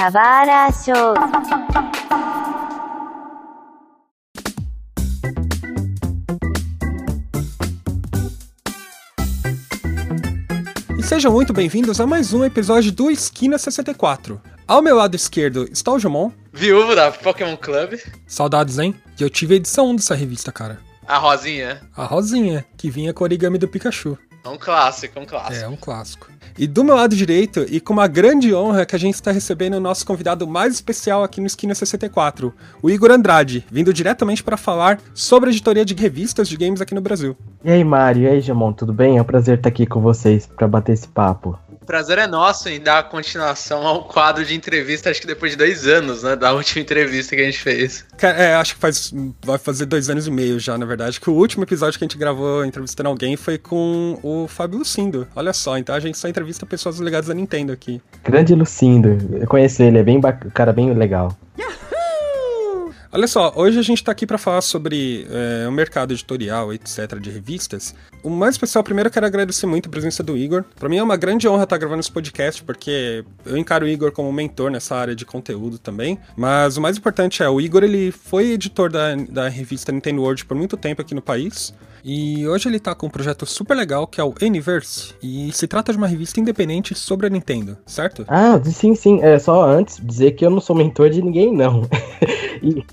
サバーラーショー E sejam muito bem-vindos a mais um episódio do Esquina 64. Ao meu lado esquerdo está o Jomon. Viúvo da Pokémon Club. Saudades, hein? E eu tive a edição 1 dessa revista, cara. A Rosinha. A Rosinha, que vinha com o origami do Pikachu. É um clássico, um clássico. É, um clássico. E do meu lado direito, e com uma grande honra que a gente está recebendo o nosso convidado mais especial aqui no Esquina 64, o Igor Andrade, vindo diretamente para falar sobre a editoria de revistas de games aqui no Brasil. E aí, Mário, e aí, Jamon, tudo bem? É um prazer estar aqui com vocês para bater esse papo. O prazer é nosso em dar continuação ao quadro de entrevista, acho que depois de dois anos, né? Da última entrevista que a gente fez. É, acho que faz. Vai fazer dois anos e meio já, na verdade. Que o último episódio que a gente gravou entrevistando alguém foi com o Fábio Lucindo. Olha só, então a gente só entrevista pessoas ligadas à Nintendo aqui. Grande Lucindo, eu conheço ele, é bem bac... cara bem legal. Olha só, hoje a gente tá aqui para falar sobre é, o mercado editorial, etc., de revistas. O mais especial, primeiro, eu quero agradecer muito a presença do Igor. Para mim é uma grande honra estar gravando esse podcast, porque eu encaro o Igor como mentor nessa área de conteúdo também. Mas o mais importante é, o Igor ele foi editor da, da revista Nintendo World por muito tempo aqui no país. E hoje ele tá com um projeto super legal que é o Universe. E se trata de uma revista independente sobre a Nintendo, certo? Ah, sim, sim, é só antes dizer que eu não sou mentor de ninguém, não. e,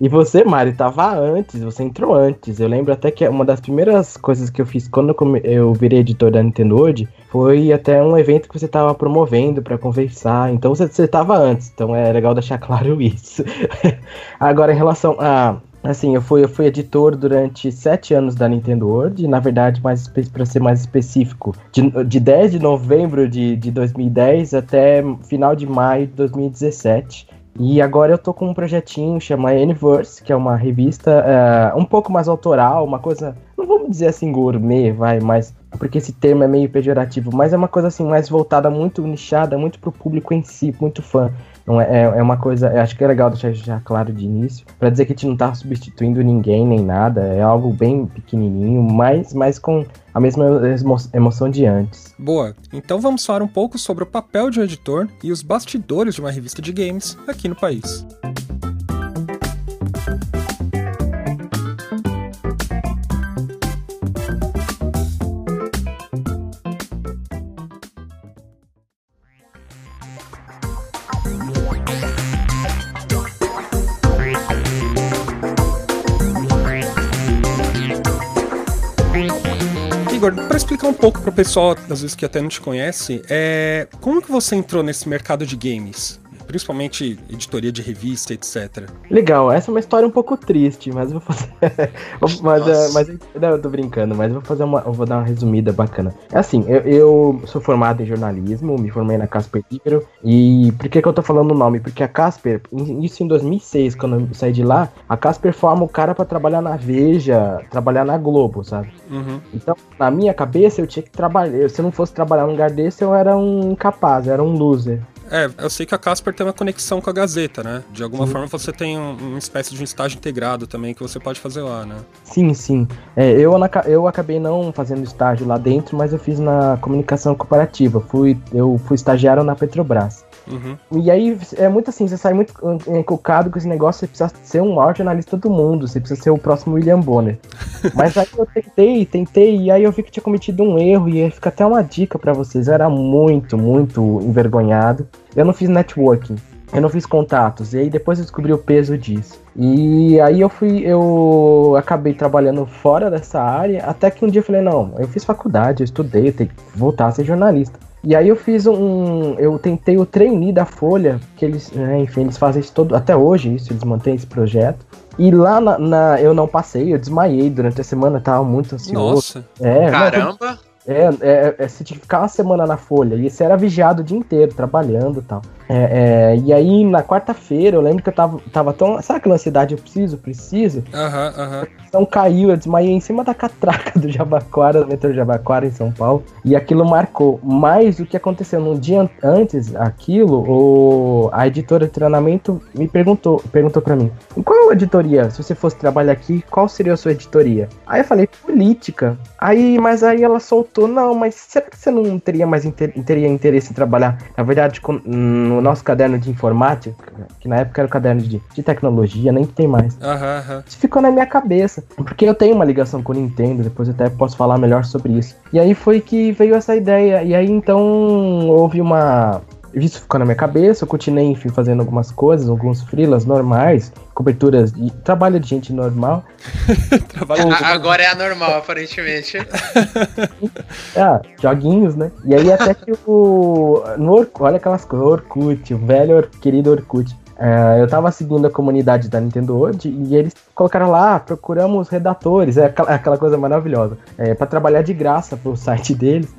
e você, Mário, tava antes, você entrou antes. Eu lembro até que uma das primeiras coisas que eu fiz quando eu, come- eu virei editor da Nintendo World foi até um evento que você tava promovendo pra conversar. Então você, você tava antes, então é legal deixar claro isso. Agora, em relação a. Assim, eu fui, eu fui editor durante sete anos da Nintendo World, na verdade, mais para ser mais específico, de, de 10 de novembro de, de 2010 até final de maio de 2017. E agora eu tô com um projetinho chama Universe, que é uma revista eh, um pouco mais autoral, uma coisa, não vamos dizer assim gourmet, vai, mas porque esse termo é meio pejorativo, mas é uma coisa assim mais voltada, muito nichada, muito pro público em si, muito fã. Não é, é, é uma coisa, eu acho que é legal deixar já claro de início, pra dizer que a gente não tá substituindo ninguém nem nada, é algo bem pequenininho, mas, mas com a mesma emo- emoção de antes. Boa, então vamos falar um pouco sobre o papel de um editor e os bastidores de uma revista de games aqui no país. Pouco pro pessoal, às vezes que até não te conhece, é como que você entrou nesse mercado de games? Principalmente editoria de revista, etc. Legal, essa é uma história um pouco triste, mas eu vou fazer. mas, Nossa. eh, mas não, eu tô brincando, mas eu vou fazer uma. Eu vou dar uma resumida bacana. É assim, eu, eu sou formado em jornalismo, me formei na Casper Libero. E por que, que eu tô falando o nome? Porque a Casper, isso em 2006, quando eu saí de lá, a Casper forma o cara pra trabalhar na Veja, trabalhar na Globo, sabe? Uhum. Então, na minha cabeça, eu tinha que trabalhar. Se eu não fosse trabalhar num lugar desse, eu era um incapaz, eu era um loser. É, eu sei que a Casper tem uma conexão com a Gazeta, né? De alguma Sim. forma você tem um- uma espécie de um estágio integrado também que você pode fazer lá, né? Sim, sim. É, eu, eu acabei não fazendo estágio lá dentro, mas eu fiz na comunicação corporativa. Fui, eu fui estagiário na Petrobras. Uhum. E aí é muito assim, você sai muito encucado com esse negócio, você precisa ser o maior jornalista do mundo, você precisa ser o próximo William Bonner. Mas aí eu tentei, tentei, e aí eu vi que tinha cometido um erro, e aí fica até uma dica pra vocês. Eu era muito, muito envergonhado. Eu não fiz networking. Eu não fiz contatos, e aí depois eu descobri o peso disso. E aí eu fui, eu acabei trabalhando fora dessa área, até que um dia eu falei, não, eu fiz faculdade, eu estudei, eu tenho que voltar a ser jornalista. E aí eu fiz um. Eu tentei o trainee da Folha, que eles, né, enfim, eles fazem isso todo. Até hoje, isso, eles mantêm esse projeto. E lá na, na- eu não passei, eu desmaiei durante a semana, tava muito ansioso. Nossa. É, não, Caramba! é, é, é, você tinha que ficar uma semana na folha. E você era vigiado o dia inteiro, trabalhando e tal. É, é, e aí, na quarta-feira, eu lembro que eu tava, tava tão. Sabe aquela ansiedade? Eu preciso, preciso. Aham, aham. Então caiu, eu desmaiei em cima da catraca do Jabaquara, do metrô Jabaquara, em São Paulo. E aquilo marcou. Mas o que aconteceu num dia an- antes, aquilo, o, a editora de treinamento me perguntou, perguntou para mim: qual editoria, se você fosse trabalhar aqui, qual seria a sua editoria? Aí eu falei: política. Aí, mas aí ela soltou: não, mas será que você não teria mais inter- teria interesse em trabalhar? Na verdade, com- no no nosso caderno de informática, que na época era o caderno de, de tecnologia, nem tem mais. Aham. Isso ficou na minha cabeça, porque eu tenho uma ligação com o Nintendo, depois até posso falar melhor sobre isso. E aí foi que veio essa ideia, e aí então houve uma. Isso ficou na minha cabeça, eu continuei, enfim, fazendo algumas coisas, alguns freelas normais, coberturas de trabalho de gente normal. Agora é anormal, aparentemente. Ah, joguinhos, né? E aí até que o. No Orkut, olha aquelas coisas, Orkut, o velho querido Orkut. É, eu tava seguindo a comunidade da Nintendo World e eles colocaram lá, "Ah, procuramos redatores, é aquela, aquela coisa maravilhosa, é, para trabalhar de graça pro site deles.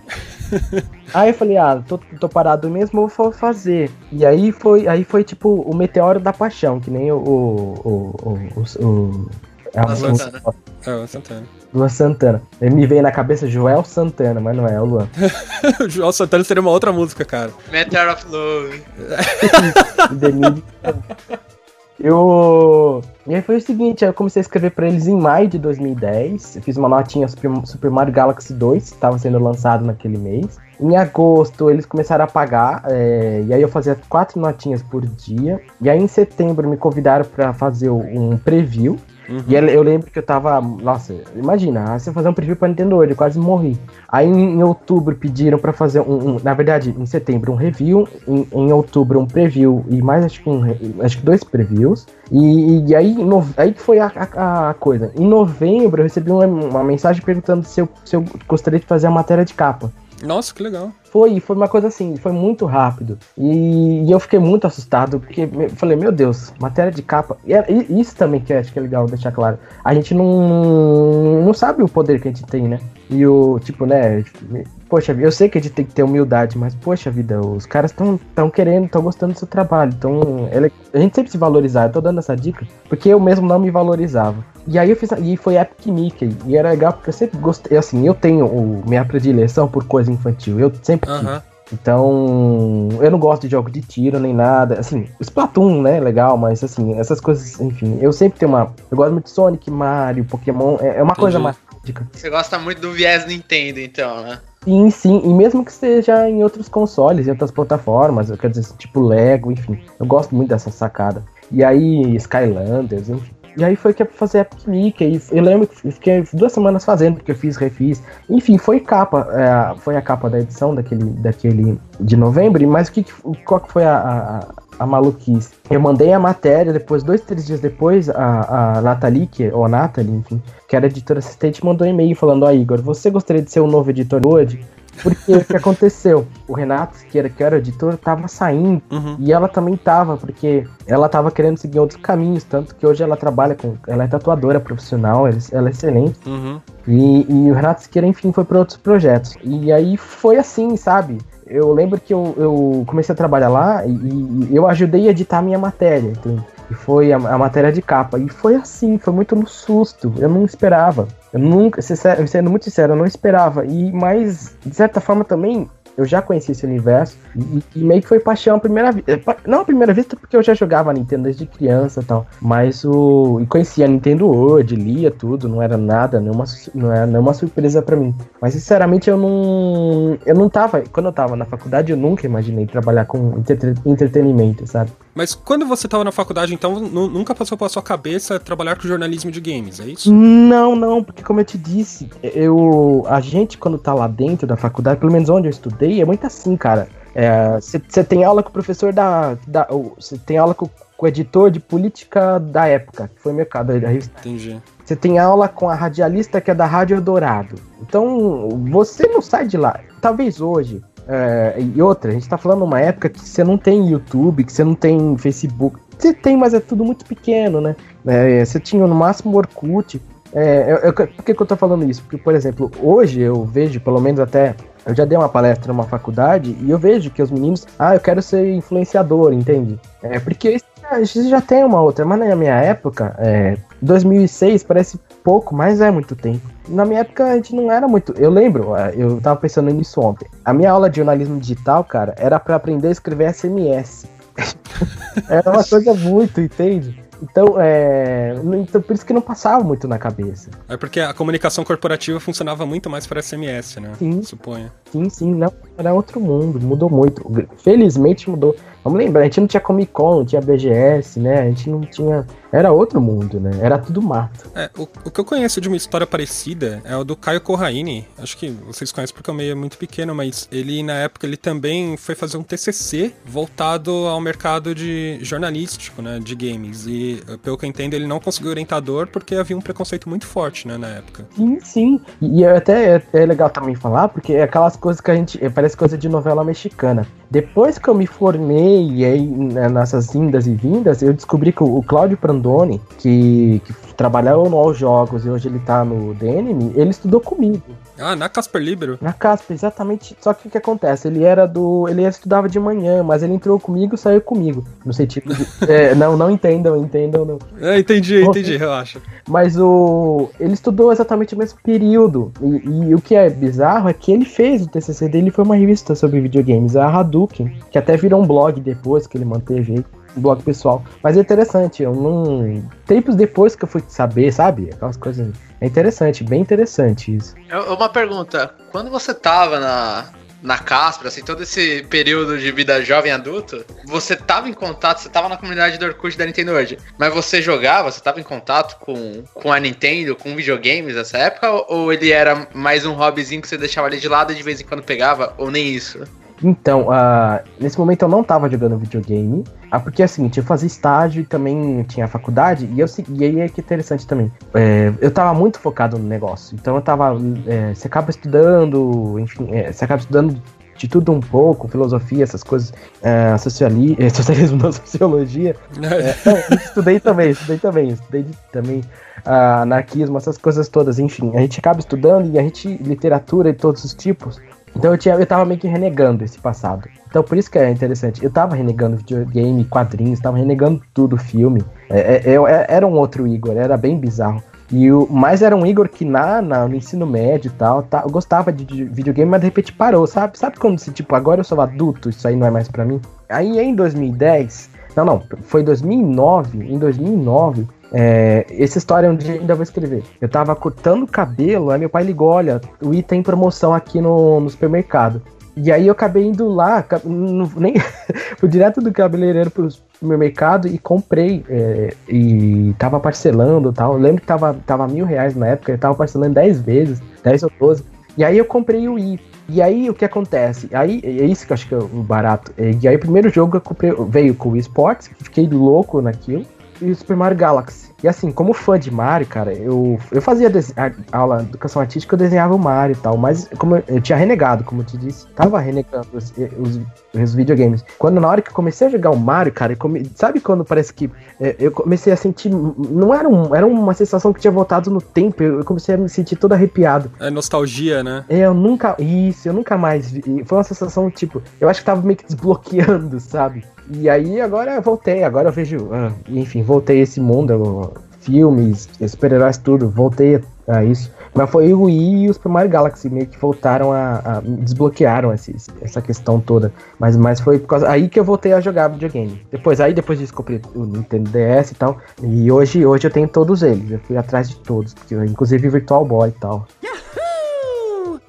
aí eu falei, ah, tô, tô parado mesmo, vou fazer. E aí foi, aí foi tipo o meteoro da paixão, que nem o, o, o, o- o- é Luan um- Santana. É, o Santana. Luan Santana. Ele me veio na cabeça Joel Santana, mas não é, é o Luan. o João Santana seria uma outra música, cara. Meteor of Love. e. Eu. E aí foi o seguinte, eu comecei a escrever pra eles em maio de 2010. Eu fiz uma notinha Super, Super Mario Galaxy 2, que estava sendo lançado naquele mês. Em agosto eles começaram a pagar, é, e aí eu fazia quatro notinhas por dia. E aí em setembro me convidaram pra fazer um preview. Uhum. E eu lembro que eu tava. Nossa, imagina, você fazer um preview pra Nintendo World, eu quase morri. Aí em, outubro pediram pra fazer um, um- Na verdade, em setembro um review, em, em outubro um preview e mais acho que, um, acho que dois previews. E, e aí, nove- aí que foi a, a- a coisa. Em novembro eu recebi uma, uma mensagem perguntando se eu, se eu gostaria de fazer a matéria de capa. Nossa, que legal. Foi, foi uma coisa assim, foi muito rápido. E, e eu fiquei muito assustado, porque me- falei, meu Deus, matéria de capa. E, é- e isso também que acho que é legal deixar claro. A gente não, não sabe o poder que a gente tem, né? E o, tipo, né? Poxa, eu sei que a gente tem que ter humildade, mas, poxa vida, os caras estão tão querendo, estão gostando do seu trabalho. Então, é le- a gente sempre se valorizar. Eu tô dando essa dica, porque eu mesmo não me valorizava. E aí eu fiz, e foi Epic Mickey. E era legal porque eu sempre gostei, assim, eu tenho o, minha predileção por coisa infantil. Eu sempre. Aham. Então, eu não gosto de jogo de tiro nem nada. Assim, o Splatoon, né, legal, mas assim, essas coisas, enfim, eu sempre tenho uma. Eu gosto muito de Sonic, Mario, Pokémon, é, é uma coisa mágica. Você gosta muito do viés Nintendo, então, né? Sim, sim, e mesmo que seja em outros consoles, em outras plataformas, quer dizer, tipo Lego, enfim, eu gosto muito dessa sacada. E aí, Skylanders, enfim. E aí foi que eu fazer Epic e eu lembro que eu fiquei duas semanas fazendo, porque eu fiz, refiz. Enfim, foi capa, é, foi a capa da edição daquele, daquele de novembro, mas o que- qual que foi a, a, a maluquice? Eu mandei a matéria, depois, dois, três dias depois, a, a Nathalie, que, ou a Nathalie, enfim, que era editora assistente, mandou um e-mail falando, ó Igor, você gostaria de ser o novo editor hoje? Porque o que aconteceu? O Renato, que era, que era o editor, tava saindo Uhum. e ela também tava, porque ela tava querendo seguir outros caminhos, tanto que hoje ela trabalha com. Ela é tatuadora profissional, ela, ela é excelente. Uhum. E, e o Renato Siqueira, enfim, foi para outros projetos. E aí foi assim, sabe? Eu lembro que eu, eu comecei a trabalhar lá e, e eu ajudei a editar a minha matéria, entende? E foi a, a matéria de capa. E foi assim, foi muito no susto. Eu não esperava. Eu nunca, sendo muito sincero, eu não esperava. E mas, de certa forma também, eu já conheci esse universo. E, e meio que foi paixão à primeira vista. Não à primeira vista, porque eu já jogava Nintendo desde criança e tal. Mas o. E conhecia a Nintendo World, lia tudo, não era nada, nenhuma, não era nenhuma surpresa pra mim. Mas sinceramente eu não. Eu não tava. Quando eu tava na faculdade, eu nunca imaginei trabalhar com entrete- entretenimento, sabe? Mas quando você tava na faculdade, então, nu- nunca passou pela sua cabeça trabalhar com jornalismo de games, é isso? Não, não, porque como eu te disse, eu. A gente, quando tá lá dentro da faculdade, pelo menos onde eu estudei, é muito assim, cara. Você tem aula com o professor da. Você tem aula com, com o editor de política da época, que foi mercado da revista. Entendi. Você tem aula com a radialista que é da Rádio Eldorado. Então, você não sai de lá. Talvez hoje. é, e outra, a gente tá falando uma época que você não tem YouTube, que você não tem Facebook. Você tem, mas é tudo muito pequeno, né? É, você tinha no máximo Orkut. É, eu- eu- por que, que eu tô falando isso? Porque, por exemplo, hoje eu vejo, pelo menos até. Eu já dei uma palestra numa faculdade e eu vejo que os meninos. Ah, eu quero ser influenciador, entende? É, porque isso já- tem uma outra. Mas na minha época, é, 2006 parece pouco, mas é muito tempo. Na minha época a gente não era muito. Eu lembro, eu tava pensando nisso ontem. A minha aula de jornalismo digital, cara, era pra aprender a escrever SMS. era uma coisa muito, entende? Então, é. Então, por isso que não passava muito na cabeça. É porque a comunicação corporativa funcionava muito mais para SMS, né? Sim. Suponho. Sim, sim, não. Era outro mundo, mudou muito. Felizmente mudou. Vamos lembrar, a gente não tinha Comic Con, não tinha BGS, né? A gente não tinha. Era outro mundo, né? Era tudo mato. É, o, o que eu conheço de uma história parecida é o do Caio Corraine. Acho que vocês conhecem porque o meio é muito pequeno, mas ele, na época, ele também foi fazer um TCC voltado ao mercado de jornalístico, né? De games. E, pelo que eu entendo, ele não conseguiu orientador porque havia um preconceito muito forte, né? Na época. Sim, sim. E, e é até é, é legal também falar, porque é aquelas coisas que a gente. é, Parece coisa de novela mexicana. Depois que eu me formei e aí né, nessas indas e vindas, eu descobri que o, o Cláudio Prandoni, que, que trabalhava no All Jogos e hoje ele tá no DNM, ele estudou comigo. Ah, na Casper Libero? Na Casper, exatamente. Só que o que acontece? Ele era do. Ele estudava de manhã, mas ele entrou comigo e saiu comigo. No sentido de. é, não, não entendam, entendam, não. É, entendi, entendi, relaxa. Mas o. Ele estudou exatamente o mesmo período. E, e o que é bizarro é que ele fez o TCC dele foi uma revista sobre videogames, a Hadouken, que até virou um blog depois que ele manteve aí. Blog pessoal. Mas é interessante, eu não. Tempos depois que eu fui saber, sabe? Aquelas coisas. É interessante, bem interessante isso. Uma pergunta, quando você tava na, na Casper, assim, todo esse período de vida jovem adulto, você tava em contato, você tava na comunidade do Orkut da Nintendo hoje, mas você jogava, você tava em contato com, com a Nintendo, com videogames nessa época, ou, ou ele era mais um hobbyzinho que você deixava ali de lado e de vez em quando pegava, ou nem isso? Então, ah, nesse momento eu não tava jogando videogame. Ah, porque é o seguinte, eu fazia estágio e também tinha faculdade, e, eu, e aí é que é interessante também. É, eu tava muito focado no negócio. Então eu tava. é, você acaba estudando, enfim, é, você acaba estudando de tudo um pouco, filosofia, essas coisas, é, sociali, é, socialismo não, sociologia. É, não, estudei também, estudei também, estudei de- também ah, anarquismo, essas coisas todas, enfim. A gente acaba estudando e a gente, literatura de todos os tipos. Então eu, tinha, eu tava meio que renegando esse passado. Então por isso que é interessante. Eu tava renegando videogame, quadrinhos, tava renegando tudo, filme. É, é, eu- é- era um outro Igor, era bem bizarro. E o, mas era um Igor que na, na- no ensino médio e tal, tá, eu gostava de, de videogame, mas de repente parou, sabe? Sabe quando você, tipo, agora eu sou adulto, isso aí não é mais pra mim? Aí em 2010, não, não, foi 2009, em 2009, é, essa história um dia ainda vou escrever. Eu tava cortando cabelo, aí meu pai ligou, olha, o I tem promoção aqui no, no supermercado. E aí eu acabei indo lá, não- nem fui direto do cabeleireiro pro supermercado e comprei. é, e tava parcelando tal. Eu lembro que tava, tava mil reais na época, eu tava parcelando 10 vezes, 10 ou 12. E aí eu comprei o I. E aí o que acontece? Aí é isso que eu acho que é o barato. E aí o primeiro jogo eu comprei, veio com o Wii Sports, fiquei louco naquilo. E o Super Mario Galaxy. E assim, como fã de Mario, cara, eu, eu fazia aula de educação artística, eu desenhava o Mario e tal, mas como eu, eu tinha renegado, como eu te disse, tava renegando os, os, os videogames. Quando na hora que eu comecei a jogar o Mario, cara, come- sabe quando parece que é, eu comecei a sentir, não era, um, era uma sensação que tinha voltado no tempo, eu eu comecei a me sentir todo arrepiado. É nostalgia, né? É, Eu nunca. Isso, eu nunca mais vi. Foi uma sensação, tipo, eu acho que tava meio que desbloqueando, sabe? E aí agora eu voltei, agora eu vejo. ah, enfim, voltei esse mundo, filmes, super-heróis, tudo, voltei a isso. Mas foi o Wii e o Super Mario Galaxy meio que voltaram a. a desbloquearam esse- essa questão toda. Mas, mas foi por causa. Aí que eu voltei a jogar videogame. Depois, aí depois disso comprei o Nintendo DS e tal. E hoje, hoje eu tenho todos eles. Eu fui atrás de todos. Porque, inclusive Virtual Boy e tal.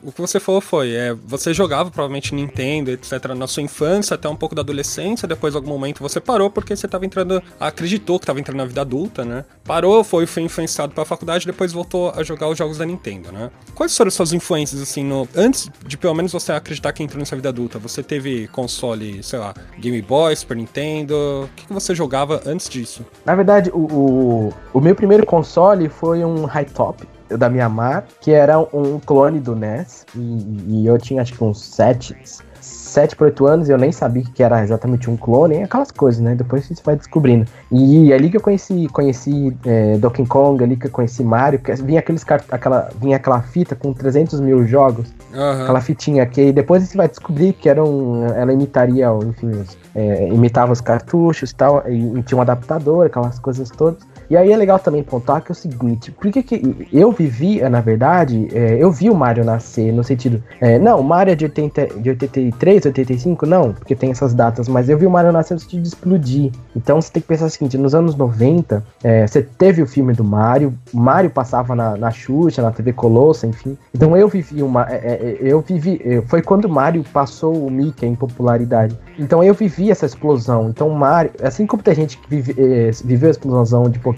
O que você falou foi, é, você jogava provavelmente Nintendo, etc, na sua infância, até um pouco da adolescência, depois algum momento você parou porque você estava entrando, acreditou que estava entrando na vida adulta, né? Parou, foi, foi influenciado pela faculdade, depois voltou a jogar os jogos da Nintendo, né? Quais foram as suas influências, assim, no, antes de pelo menos você acreditar que entrou nessa vida adulta? Você teve console, sei lá, Game Boy, Super Nintendo, o que, que você jogava antes disso? Na verdade, o, o, o meu primeiro console foi um high top da Miamar, que era um clone do NES. E, e eu tinha acho que uns 7, 7 por 8 anos e eu nem sabia que era exatamente um clone, aquelas coisas, né? Depois você vai descobrindo. E ali que eu conheci, conheci é, Donkey Kong, ali que eu conheci Mario, que vinha, aqueles, aquela, vinha aquela fita com 300 mil jogos. Aham. Aquela fitinha que depois você vai descobrir que era um, ela imitaria, enfim, os- é, imitava os cartuchos e tal, e, e tinha um adaptador, aquelas coisas todas. E aí é legal também pontuar que é o seguinte, por que eu vivi, é, na verdade, é, eu vi o Mario nascer, no sentido, é, não, o Mario é de, 80, de 83, 1975? Não, porque tem essas datas, mas eu vi o Mario nascer antes de explodir. Então você tem que pensar o seguinte: nos anos 90, é, você teve o filme do Mario, Mario passava na, na Xuxa, na TV Colossa, enfim. Então eu vivi uma. Eu vivi. Foi quando o Mario passou o Mickey em popularidade. Então eu vivi essa explosão. Então Mario, assim como tem gente que vive, eh, viveu a explosão de Pokémon,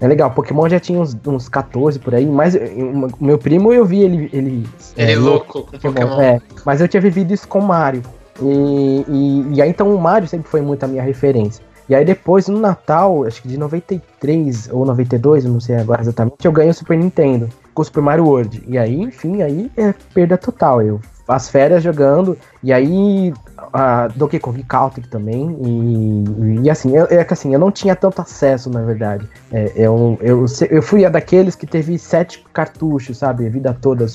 é legal. Pokémon já tinha uns, uns 14 por aí, mas eh, o meu primo eu vi ele. Ele, Ele é, é louco com Pokémon. É, mas eu tinha vivido isso com o Mario. E, e, e aí então o Mario sempre foi muito a minha referência. E aí depois, no Natal, acho que de 93 ou 92, eu não sei agora exatamente, eu ganhei o Super Nintendo com o Super Mario World. E aí, enfim, aí é perda total. Eu as férias jogando, e aí a Donkey Kong Country também, e, e assim, eu, é que assim, eu não tinha tanto acesso, na verdade. É, eu, eu, eu fui a daqueles que teve sete cartuchos, sabe, a vida toda.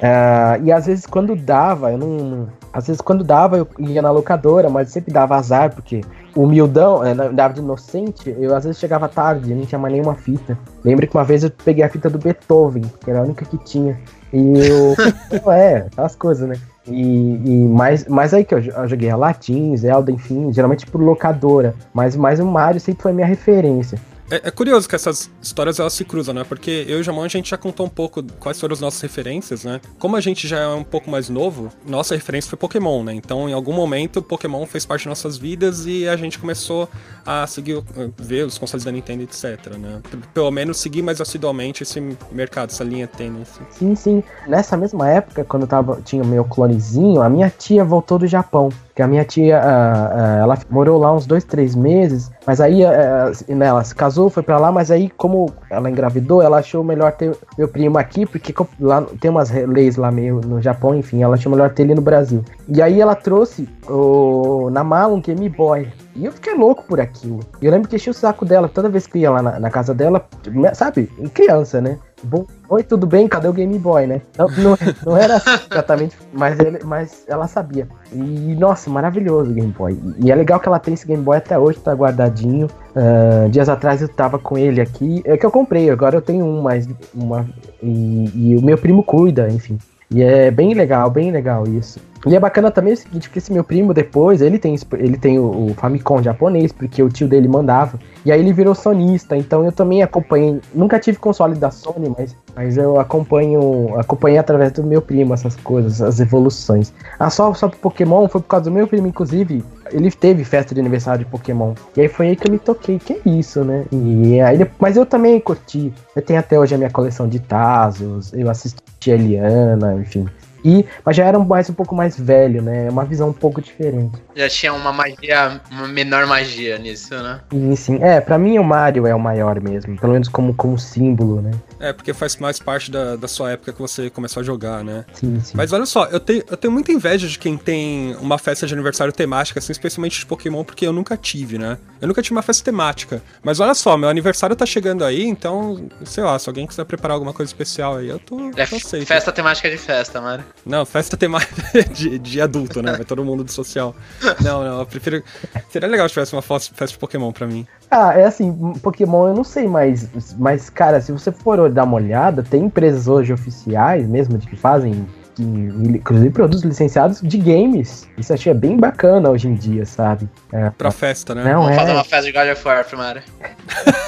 Ah, e às vezes quando dava, eu não. Às vezes quando dava, eu ia na locadora, mas sempre dava azar, porque o humildão, é, na- dava de inocente, eu às vezes chegava tarde, não tinha mais nenhuma fita. Lembro que uma vez eu peguei a fita do Beethoven, que era a única que tinha. E eu. É, aquelas coisas, né? E, e mais, mais aí que eu, eu joguei a Latin, Zelda, enfim, geralmente por locadora. Mas, mas o Mario sempre foi minha referência. É, é curioso que essas histórias elas se cruzam, né? Porque eu e o Jamon a gente já contou um pouco quais foram as nossas referências, né? Como a gente já é um pouco mais novo, nossa referência foi Pokémon, né? Então, em algum momento, Pokémon fez parte de nossas vidas e a gente começou a seguir, o- ver os consoles da Nintendo, etc, né? Pelo menos seguir mais assiduamente esse mercado, essa linha tênis. assim. Sim, sim. Nessa mesma época, quando eu tava, tinha o meu clonezinho, a minha tia voltou do Japão. Que a minha tia, ah, ah, ela morou lá uns dois, três meses, mas aí ah, né, ela se casou, foi pra lá, mas aí como ela engravidou, ela achou melhor ter meu primo aqui, porque lá tem umas leis lá meio no Japão, enfim, ela achou melhor ter ele no Brasil. E aí ela trouxe o, na mala um Game Boy. E eu fiquei louco por aquilo. Eu lembro que enchi o saco dela toda vez que ia lá na, na casa dela, sabe, criança, né? Bom, oi, tudo bem? Cadê o Game Boy, né? Não, não, não era exatamente, mas, ele, mas ela sabia. E, nossa, maravilhoso o Game Boy. E, é legal que ela tem esse Game Boy até hoje, tá guardadinho. Ah, dias atrás eu tava com ele aqui. É que eu comprei, agora eu tenho um, mas uma. E, e o meu primo cuida, enfim. E é bem legal, bem legal isso. E é bacana também o seguinte, porque esse meu primo depois, ele tem, ele tem o, o Famicom japonês, porque o tio dele mandava. E aí ele virou sonista, então eu também acompanhei. Nunca tive console da Sony, mas, mas eu acompanho. Acompanhei através do meu primo essas coisas, as evoluções. Ah, só, só pro Pokémon, foi por causa do meu primo, inclusive. Ele teve festa de aniversário de Pokémon. E aí foi aí que eu me toquei, que é isso, né? E aí, mas eu também curti. Eu tenho até hoje a minha coleção de Tazos, eu assisti a Eliana, enfim. E, mas já era um- mais um pouco mais velho, né? Uma visão um pouco diferente. Já tinha uma magia, uma menor magia nisso, né? E sim, é, pra mim o Mario é o maior mesmo, pelo menos como, como símbolo, né? É, porque faz mais parte da, da sua época que você começou a jogar, né? Sim, sim. Mas olha só, eu tenho, eu tenho muita inveja de quem tem uma festa de aniversário temática, assim, especialmente de Pokémon, porque eu nunca tive, né? Eu nunca tive uma festa temática. Mas olha só, meu aniversário tá chegando aí, então, sei lá, se alguém quiser preparar alguma coisa especial aí, eu tô, É tô aceito. festa temática de festa, mano. Não, festa temática de, de adulto, né? Vai todo mundo do social. Não, não, eu prefiro. Seria legal se tivesse uma festa de Pokémon pra mim. Ah, é assim, Pokémon eu não sei, mas, mas cara, se você for dar uma olhada, tem empresas hoje oficiais mesmo de que fazem, que, inclusive produtos licenciados de games. Isso eu achei bem bacana hoje em dia, sabe? É, Pra festa, né? não Vamos fazer é. uma festa de God of War, primário.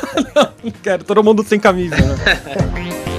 Quero todo mundo sem camisa, né?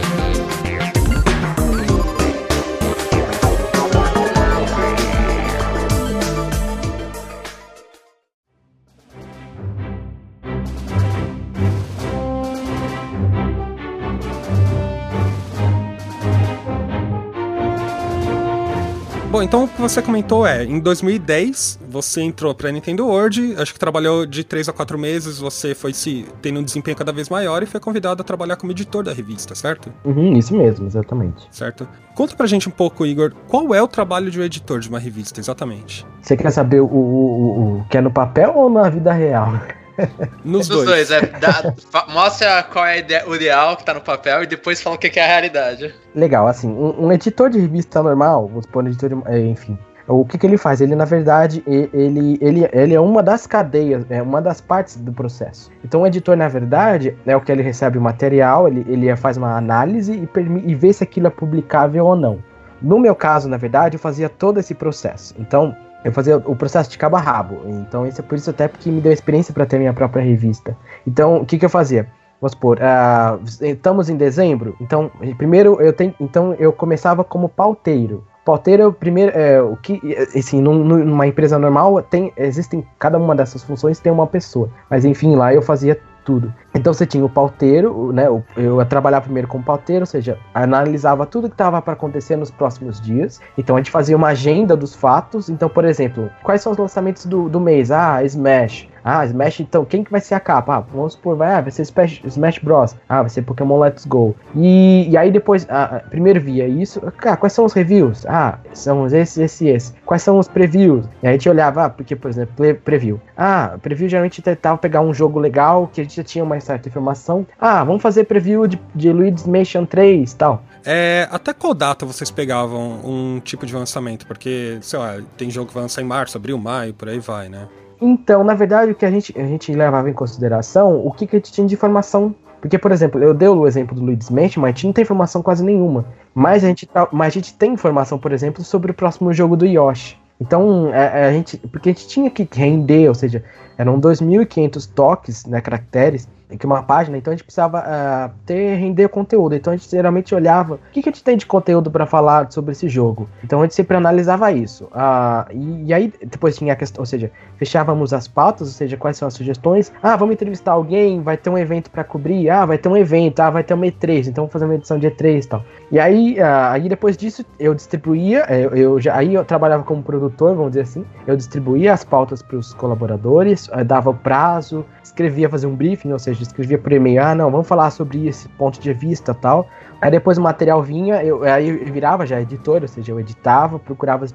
Bom, então o que você comentou é, em 2010 você entrou pra Nintendo World, acho que trabalhou de 3 a 4 meses, você foi se tendo um desempenho cada vez maior e foi convidado a trabalhar como editor da revista, certo? Uhum, isso mesmo, exatamente. Certo. Conta pra gente um pouco, Igor, qual é o trabalho de um editor de uma revista, exatamente? Você quer saber o, o, o, o que é no papel ou na vida real? Nos Dos dois, é. dá- fa- mostra qual é o ideal que tá no papel e depois fala o que que é a realidade. Legal, assim, um, um editor de revista normal, vamos supor, um editor de, é, enfim, o que, que ele faz? Ele, na verdade, ele, ele, ele é uma das cadeias, é uma das partes do processo. Então, o editor, na verdade, é o que ele recebe o material, ele, ele faz uma análise e, permi- e vê se aquilo é publicável ou não. no meu caso, na verdade, eu fazia todo esse processo. Então, eu fazia o processo de cabo a rabo. Então, isso é por isso até porque me deu experiência para ter minha própria revista. Então, o que, que eu fazia? Vamos supor, uh, estamos em dezembro, então primeiro eu tenho, então eu começava como pauteiro. Pauteiro é primeiro, é, o que, assim, num, numa empresa normal tem, existem cada uma dessas funções tem uma pessoa, mas enfim lá eu fazia tudo. Então você tinha o pauteiro, né? Eu ia trabalhar primeiro como pauteiro, ou seja, analisava tudo que estava para acontecer nos próximos dias. Então a gente fazia uma agenda dos fatos. Então, por exemplo, quais são os lançamentos do, do mês? Ah, Smash. Ah, Smash, então, quem que vai ser a capa? Ah, vamos supor, vai, ah, vai ser Smash, Smash Bros. Ah, vai ser Pokémon Let's Go. E, e aí depois, ah, primeiro via isso. Ah, quais são os reviews? Ah, são esses, esses, esses. Quais são os previews? E aí a gente olhava, ah, porque, por exemplo, preview. Ah, preview geralmente tentava pegar um jogo legal que a gente já tinha uma certa informação. Ah, vamos fazer preview de, de Luigi's Mansion 3 e tal. É, até qual data vocês pegavam um tipo de lançamento? Porque, sei lá, tem jogo que vai lançar em março, abril, maio, por aí vai, né? Então, na verdade, o que a gente, a gente levava em consideração, o que, que a gente tinha de informação. Porque, por exemplo, eu dei o exemplo do Luigi's Mansion, mas a gente não tem informação quase nenhuma. Mas a gente, tá, mas a gente tem informação, por exemplo, sobre o próximo jogo do Yoshi. Então, a, é, é, a gente, porque a gente tinha que render, ou seja, eram 2.500 toques, né, caracteres, que uma página, então a gente precisava uh, ter render conteúdo. Então a gente geralmente olhava o que, que a gente tem de conteúdo para falar sobre esse jogo. Então a gente sempre analisava isso. Uh, e, e, aí depois tinha a questão, ou seja, fechávamos as pautas, ou seja, quais são as sugestões. Ah, vamos entrevistar alguém, vai ter um evento para cobrir. Ah, vai ter um evento, ah, vai ter uma E3, então vamos fazer uma edição de E3 e tal. E aí, uh, aí depois disso eu distribuía, eu, eu já, aí eu trabalhava como produtor, vamos dizer assim. Eu distribuía as pautas para os colaboradores, dava o prazo, escrevia, fazia um briefing, ou seja, escrevia por e-mail, ah, não, vamos falar sobre esse ponto de vista tal. Aí depois o material vinha, eu, aí eu virava já editor, ou seja, eu editava, procurava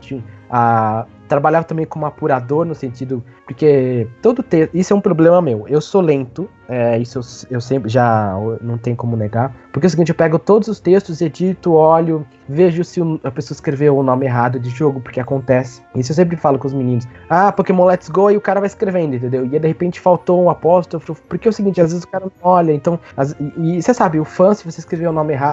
a. Trabalhava também como apurador no sentido. Porque todo texto. Isso é um problema meu. Eu sou lento. É, isso eu, eu, sempre já não tem como negar. Porque é o seguinte, eu pego todos os textos, edito, olho, vejo se a pessoa escreveu o nome errado de jogo, porque acontece. Isso eu sempre falo com os meninos. Ah, Pokémon Let's Go, e o cara vai escrevendo, entendeu? E aí, de repente faltou um apóstrofo. Porque é o seguinte, às vezes o cara não olha. Então. As, e, e você sabe, o fã, se você escrever o nome errado.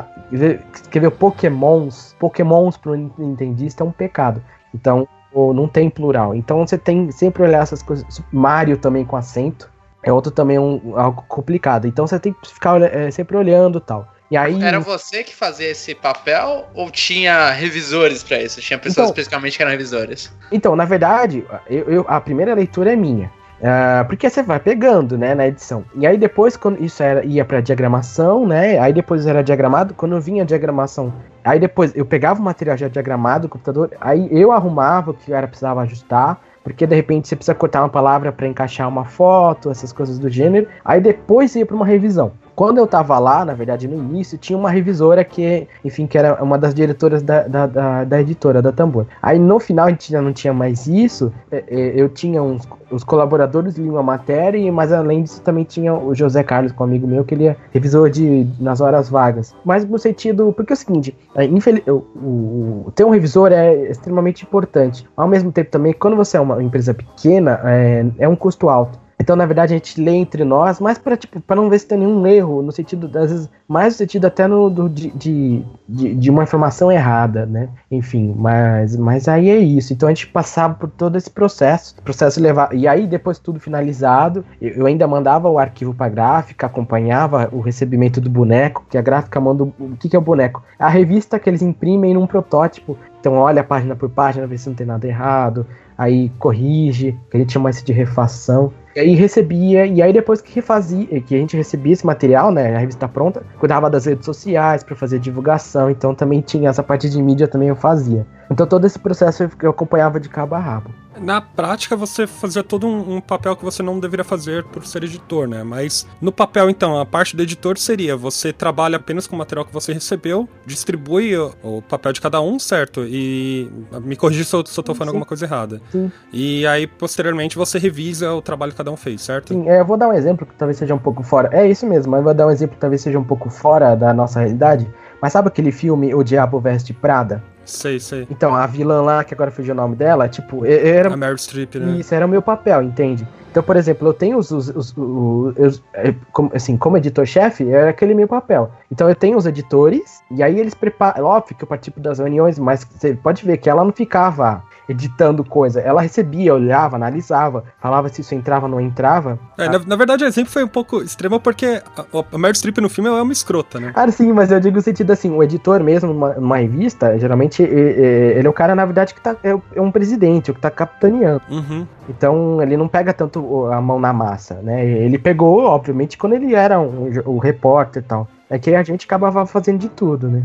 Escreveu Pokémons, Pokémons pro entendista é um pecado. Então, não tem plural. Então você tem sempre olhar essas coisas. Mario também com acento. É outro também um, algo complicado. Então você tem que ficar é, sempre olhando tal. E aí, Era você que fazia esse papel ou tinha revisores para isso? Tinha pessoas então, especificamente que eram revisores? Então, na verdade, eu, eu, a primeira leitura é minha. Uh, porque você vai pegando, né, na edição. E aí depois, quando isso era, ia pra diagramação, né, aí depois era diagramado, quando vinha a diagramação, aí depois eu pegava o material já diagramado do computador, aí eu arrumava o que era precisava ajustar, porque de repente você precisa cortar uma palavra para encaixar uma foto, essas coisas do gênero, aí depois ia para uma revisão. Quando eu tava lá, na verdade, no início, tinha uma revisora que, enfim, que era uma das diretoras da, da, da, da editora, da Tambor. Aí no final a gente já não tinha mais isso, é, é, eu tinha uns. Os colaboradores liam a matéria, mas além disso também tinha o José Carlos, com um amigo meu, que ele é revisor de, nas horas vagas. Mas no sentido. Porque é o seguinte, é, infeliz, o, o, ter um revisor é extremamente importante. Ao mesmo tempo também, quando você é uma empresa pequena, é, é um custo alto. Então, na verdade, a gente lê entre nós, mas para tipo, não ver se tem nenhum erro, no sentido, às vezes, mais no sentido até no, do, de, de, de, uma informação errada, né? Enfim, mas, mas aí é isso. Então a gente passava por todo esse processo, processo levar. E aí, depois tudo finalizado, eu ainda mandava o arquivo para gráfica, acompanhava o recebimento do boneco, que a gráfica manda. O que, que é o boneco? A revista que eles imprimem num protótipo. Então olha página por página, vê se não tem nada errado, aí corrige, que a gente chama isso de refação. E aí recebia, e aí depois que refazia, que a gente recebia esse material, né, a revista pronta, cuidava das redes sociais para fazer divulgação, então também tinha essa parte de mídia também eu fazia. Então todo esse processo eu acompanhava de cabo a rabo. Na prática, você fazia todo um, um, papel que você não deveria fazer por ser editor, né? Mas no papel, então, a parte do editor seria você trabalha apenas com o material que você recebeu, distribui o, o papel de cada um, certo? E me corrija se eu, tô falando alguma coisa errada. Sim. E aí, posteriormente, você revisa o trabalho que cada um fez, certo? Sim, é, eu vou dar um exemplo que talvez seja um pouco fora. É isso mesmo, mas vou dar um exemplo que talvez seja um pouco fora da nossa realidade. Mas sabe aquele filme O Diabo Veste Prada? Sei, sei. Então, a vilã lá, que agora fugiu o nome dela, tipo, era. A Meryl Streep, né? Isso era o meu papel, entende? Então, por exemplo, eu tenho os. os, os- os- é, como- assim, como editor-chefe, era aquele meu papel. Então, eu tenho os editores, e aí eles preparam. Óbvio que eu participo das reuniões, mas você pode ver que ela não ficava editando coisa. Ela recebia, olhava, analisava, falava se isso entrava ou não entrava. É, na, na verdade, o exemplo foi um pouco extremo porque a, a Meryl Streep no filme é uma escrota, né? Ah, sim, mas eu digo no sentido assim, o editor mesmo numa, numa revista, geralmente ele é o cara, na verdade, que tá, é, é um presidente, o que tá capitaneando. Uhum. Então ele não pega tanto a mão na massa, né? Ele pegou, obviamente, quando ele era um, o repórter e tal. É que a gente acabava fazendo de tudo, né?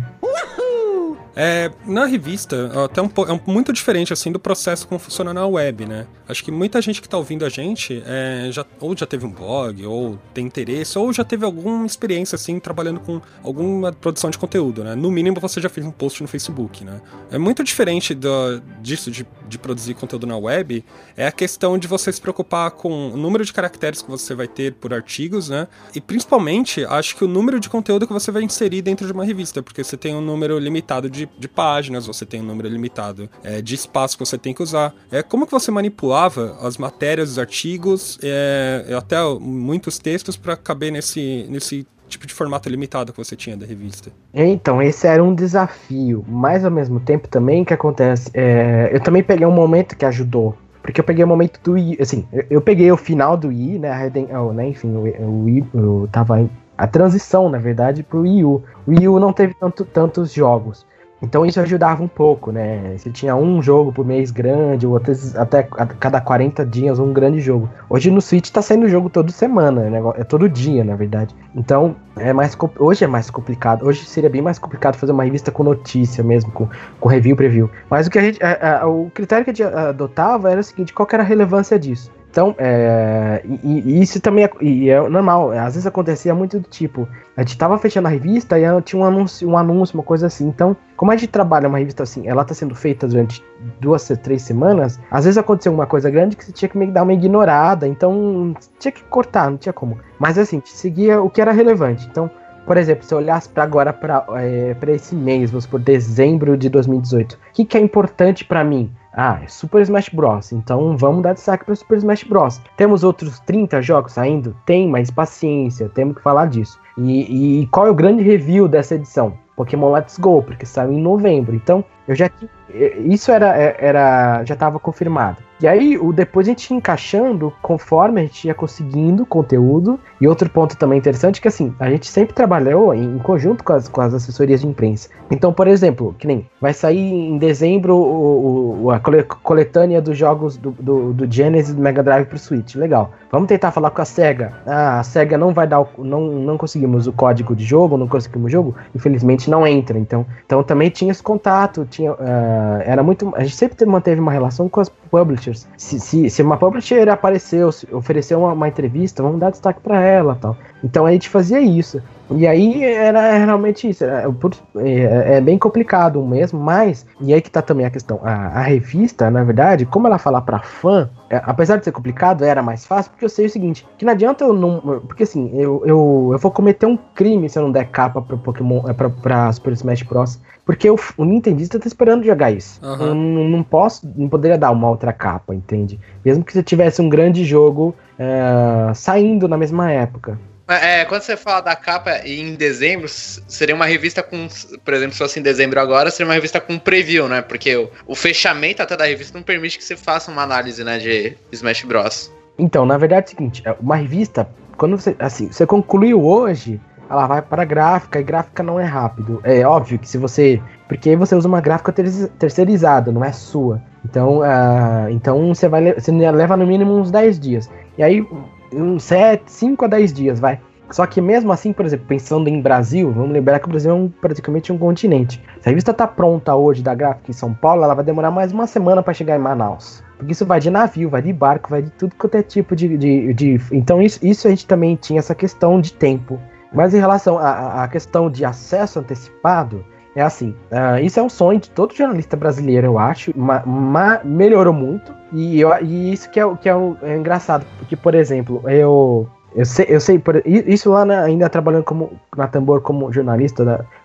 É, na revista, ó, até um, é muito diferente assim do processo como funciona na web, né? Acho que muita gente que tá ouvindo a gente é, já, ou já teve um blog, ou tem interesse, ou já teve alguma experiência assim trabalhando com alguma produção de conteúdo, né? No mínimo você já fez um post no Facebook, né? É muito diferente do- disso de, de produzir conteúdo na web, é a questão de você se preocupar com o número de caracteres que você vai ter por artigos, né? E principalmente, acho que o número de conteúdo que você vai inserir dentro de uma revista, porque você tem um número limitado de, de páginas, você tem um número limitado é, de espaço que você tem que usar. É, como que você manipulava as matérias, os artigos, é, até muitos textos para caber nesse, nesse tipo de formato limitado que você tinha da revista? Então, esse era um desafio, mas ao mesmo tempo também que acontece, é, eu também peguei um momento que ajudou, porque eu peguei o momento do I, assim, eu, eu peguei o final do I, né, a oh, né enfim, o, o I, eu tava a transição, na verdade, pro Wii U. O Wii U não teve tanto, tantos jogos. Então isso ajudava um pouco, né? Você tinha um jogo por mês grande, ou outras- até a cada 40 dias um grande jogo. Hoje no Switch tá saindo jogo toda semana, né? é todo dia, na verdade. Então é mais hoje é mais complicado. Hoje seria bem mais complicado fazer uma revista com notícia mesmo, com, com review, preview. Mas o que a gente, a- a- o critério que a gente adotava era o seguinte: qual era a relevância disso? Então, é, e, e isso também é, e é normal. Às vezes acontecia muito do tipo, a gente tava fechando a revista e tinha um anúncio, um anúncio, uma coisa assim. Então, como a gente trabalha uma revista assim, ela tá sendo feita durante duas, três semanas, às vezes aconteceu uma coisa grande que você tinha que meio que dar uma ignorada, então tinha que cortar, não tinha como. Mas assim, seguia o que era relevante. Então, por exemplo, se eu olhasse para agora, para é, esse mês, vamos por dezembro de 2018, o que, que é importante para mim? Ah, é Super Smash Bros. Então vamos dar destaque para Super Smash Bros. Temos outros 30 jogos saindo? Tem, mas paciência, temos que falar disso. E, e qual é o grande review dessa edição? Pokémon Let's Go, porque saiu em novembro. Então, eu já ti- eh, isso era, eh, era já estava confirmado. E aí, o depois a gente ia encaixando conforme a gente ia conseguindo conteúdo. E outro ponto também interessante é que assim, a gente sempre trabalhou em, em conjunto com as, com as assessorias de imprensa. Então, por exemplo, que nem vai sair em dezembro o, o- a cole- coletânea dos jogos do, do, do Genesis do Mega Drive pro Switch. Legal. Vamos tentar falar com a SEGA. Ah, a SEGA não vai dar o, não, não conseguimos o código de jogo, não conseguimos o jogo. Infelizmente não entra. Então, então também tinha esse contato. Tinha, ah, era muito. A gente sempre manteve uma relação com as publishers. Se, se, se uma publisher apareceu, ofereceu uma, uma entrevista, vamos dar destaque para ela tal. Então a gente fazia isso. E aí era realmente isso. era- por- É, é bem complicado mesmo, mas. E aí que tá também a questão. A, a revista, na verdade, como ela fala pra fã, é, apesar de ser complicado, era mais fácil, porque eu sei o seguinte: que não adianta eu não. Porque assim, eu, eu, eu vou cometer um crime se eu não der capa pro Pokémon. É, pra, pra Super Smash Bros. Porque o, o Nintendista tá esperando jogar isso. Aham. Eu não, não posso, não poderia dar uma outra capa, entende? Mesmo que você tivesse um grande jogo é, saindo na mesma época. É, quando você fala da capa em dezembro, seria uma revista com, por exemplo, se fosse em dezembro agora, seria uma revista com preview, né? Porque o, o fechamento até da revista não permite que você faça uma análise, né, de Smash Bros. Então, na verdade é o seguinte, é, uma revista, quando você, assim, você concluiu hoje, ela vai para gráfica, e gráfica não é rápido. É óbvio que se você, porque aí você usa uma gráfica ter- terceirizada, não é sua. Então, ah, então você vai, você leva no mínimo uns 10 dias. E aí, uns 7, 5 a 10 dias, vai. Só que mesmo assim, por exemplo, pensando em Brasil, vamos lembrar que o Brasil é um, praticamente um continente. Se a revista tá pronta hoje da gráfica em São Paulo, ela vai demorar mais uma semana para chegar em Manaus. Porque isso vai de navio, vai de barco, vai de tudo quanto é tipo de. de, de- então, isso, isso a gente também tinha essa questão de tempo. Mas em relação à questão de acesso antecipado, é assim: ah, isso é um sonho de todo jornalista brasileiro, eu acho, mas melhorou muito. E, eu- e isso que, é, que é, o- é engraçado, porque, por exemplo, eu. Eu sei, eu sei por, isso lá na- ainda trabalhando como, na Tambor como jornalista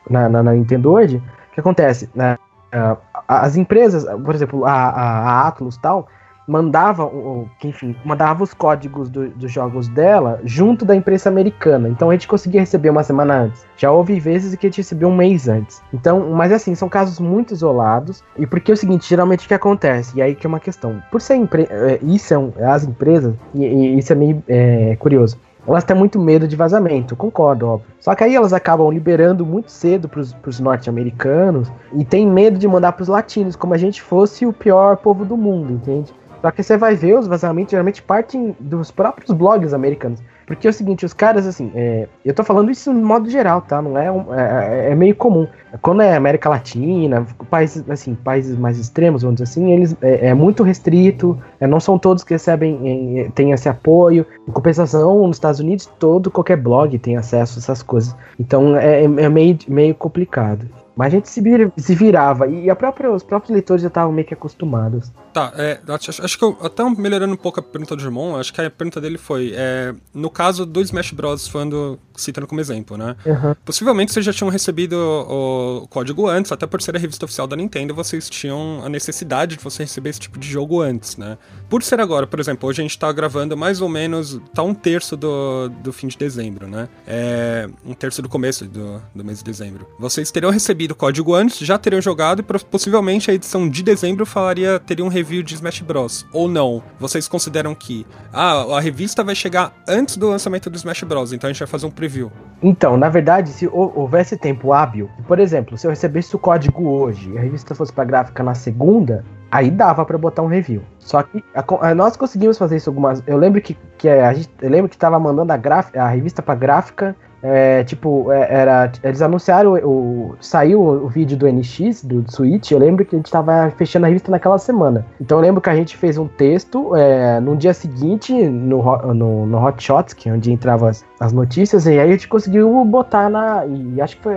na, na, na Nintendo hoje, o que acontece? né? uh, as empresas, por exemplo, a, a, a Atlus tal, mandava, enfim, mandava os códigos do, dos jogos dela junto da imprensa americana. Então a gente conseguia receber uma semana antes. Já houve vezes que a gente recebeu um mês antes. Então, mas assim, são casos muito isolados. E porque é o seguinte, geralmente o que acontece? E aí que é uma questão. Por ser empre é, isso é um, as empresas, e, e, isso é meio é, curioso elas têm muito medo de vazamento, concordo, óbvio. Só que aí elas acabam liberando muito cedo para os norte-americanos e tem medo de mandar para os latinos, como a gente fosse o pior povo do mundo, entende? Só que você vai ver os vazamentos geralmente partem dos próprios blogs americanos. Porque é o seguinte, os caras, assim, é, eu tô falando isso no modo geral, tá? Não é, um, é, é, meio comum. Quando é América Latina, países, assim, países mais extremos, vamos dizer assim, eles é, é muito restrito, é, não são todos que recebem, é, têm esse apoio. Em compensação, nos Estados Unidos, todo, qualquer blog tem acesso a essas coisas. Então é, é meio, meio complicado. Mas a gente se, vir, se virava. E a própria, os próprios leitores já estavam meio que acostumados. Tá, é, acho, acho, que eu, até melhorando um pouco a pergunta do Jermon, acho que a pergunta dele foi: é, no caso do Smash Bros. falando, citando como exemplo, né? Uhum. Possivelmente vocês já tinham recebido o, o, código antes, até por ser a revista oficial da Nintendo, vocês tinham a necessidade de você receber esse tipo de jogo antes, né? Por ser agora, por exemplo, hoje a gente tá gravando mais ou menos, tá um terço do, do fim de dezembro, né? É, um terço do começo do, do mês de dezembro. Vocês teriam recebido o código antes, já teriam jogado e possivelmente a edição de dezembro falaria, teria um review de Smash Bros. Ou não? Vocês consideram que ah, a revista vai chegar antes do lançamento do Smash Bros. Então a gente vai fazer um preview. Então, na verdade, se houvesse tempo hábil, por exemplo, se eu recebesse o código hoje e a revista fosse para gráfica na segunda, aí dava para botar um review. Só que a, a, nós conseguimos fazer isso algumas. Eu lembro que, que a gente, eu lembro que tava mandando a, graf, a revista para gráfica é, tipo, é, era. Eles anunciaram o. Saiu o vídeo do NX, do Switch. Eu lembro que a gente tava fechando a revista naquela semana. Então eu lembro que a gente fez um texto é, no dia seguinte, no, no, no Hot Shots, que é onde entravam as, as notícias, e aí a gente conseguiu botar na. E acho que foi.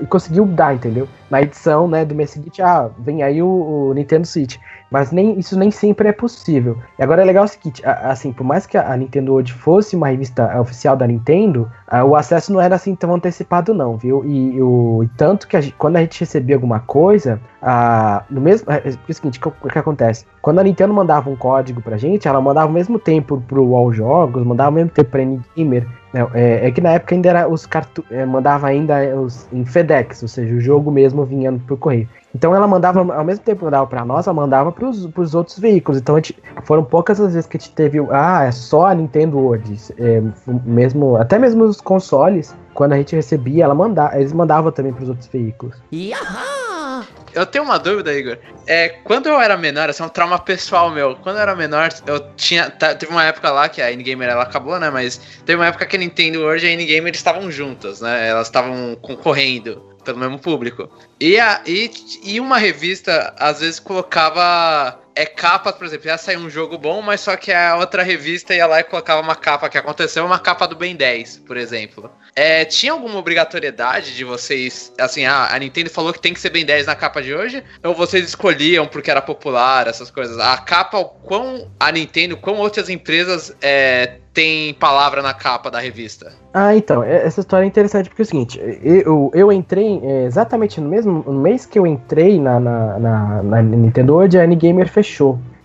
E conseguiu dar, entendeu? Na edição, né, do mês seguinte, ah, vem aí o, o Nintendo Switch. Mas nem, isso nem sempre é possível. E agora é legal o seguinte, assim, por mais que a Nintendo World fosse uma revista oficial da Nintendo, o acesso não era assim tão antecipado não, viu? E, o, tanto que a quando a gente recebia alguma coisa, a, no mesmo, é, é, o seguinte, o que, que, acontece? Quando a Nintendo mandava um código pra gente, ela mandava ao mesmo tempo pro All Jogos, mandava ao mesmo tempo pra N-Gamer, é, é, é, que na época ainda era os cartu é, mandava ainda os, em FedEx, ou seja, o jogo mesmo vinha por correio. Então ela mandava, ao mesmo tempo que mandava para nós, ela mandava para os outros veículos. Então gente, foram poucas as vezes que a gente teve, ah, é só a Nintendo World, é, mesmo, até mesmo os consoles, quando a gente recebia, ela mandava, eles mandavam também para os outros veículos. Yaha! Eu tenho uma dúvida, Igor. É, quando eu era menor, esse é um trauma pessoal meu. Quando eu era menor, eu tinha. Teve uma época lá que a N-Gamer ela acabou, né? Mas teve uma época que a Nintendo World e a N-Gamer estavam juntas, né? Elas estavam concorrendo pelo mesmo público. E, a, e, e uma revista, às vezes, colocava é capas, por exemplo, ia sair um jogo bom, mas só que a outra revista ia lá e colocava uma capa que aconteceu, uma capa do Ben 10, por exemplo. É, tinha alguma obrigatoriedade de vocês, assim, ah, a Nintendo falou que tem que ser Ben 10 na capa de hoje? Ou vocês escolhiam porque era popular, essas coisas? A capa, quão a Nintendo, quão outras empresas é, tem palavra na capa da revista? Ah, então, é, essa história é interessante porque é o seguinte, eu, eu entrei é, exatamente no mesmo no mês que eu entrei na, na, na, na Nintendo World, a N-Gamer fechou.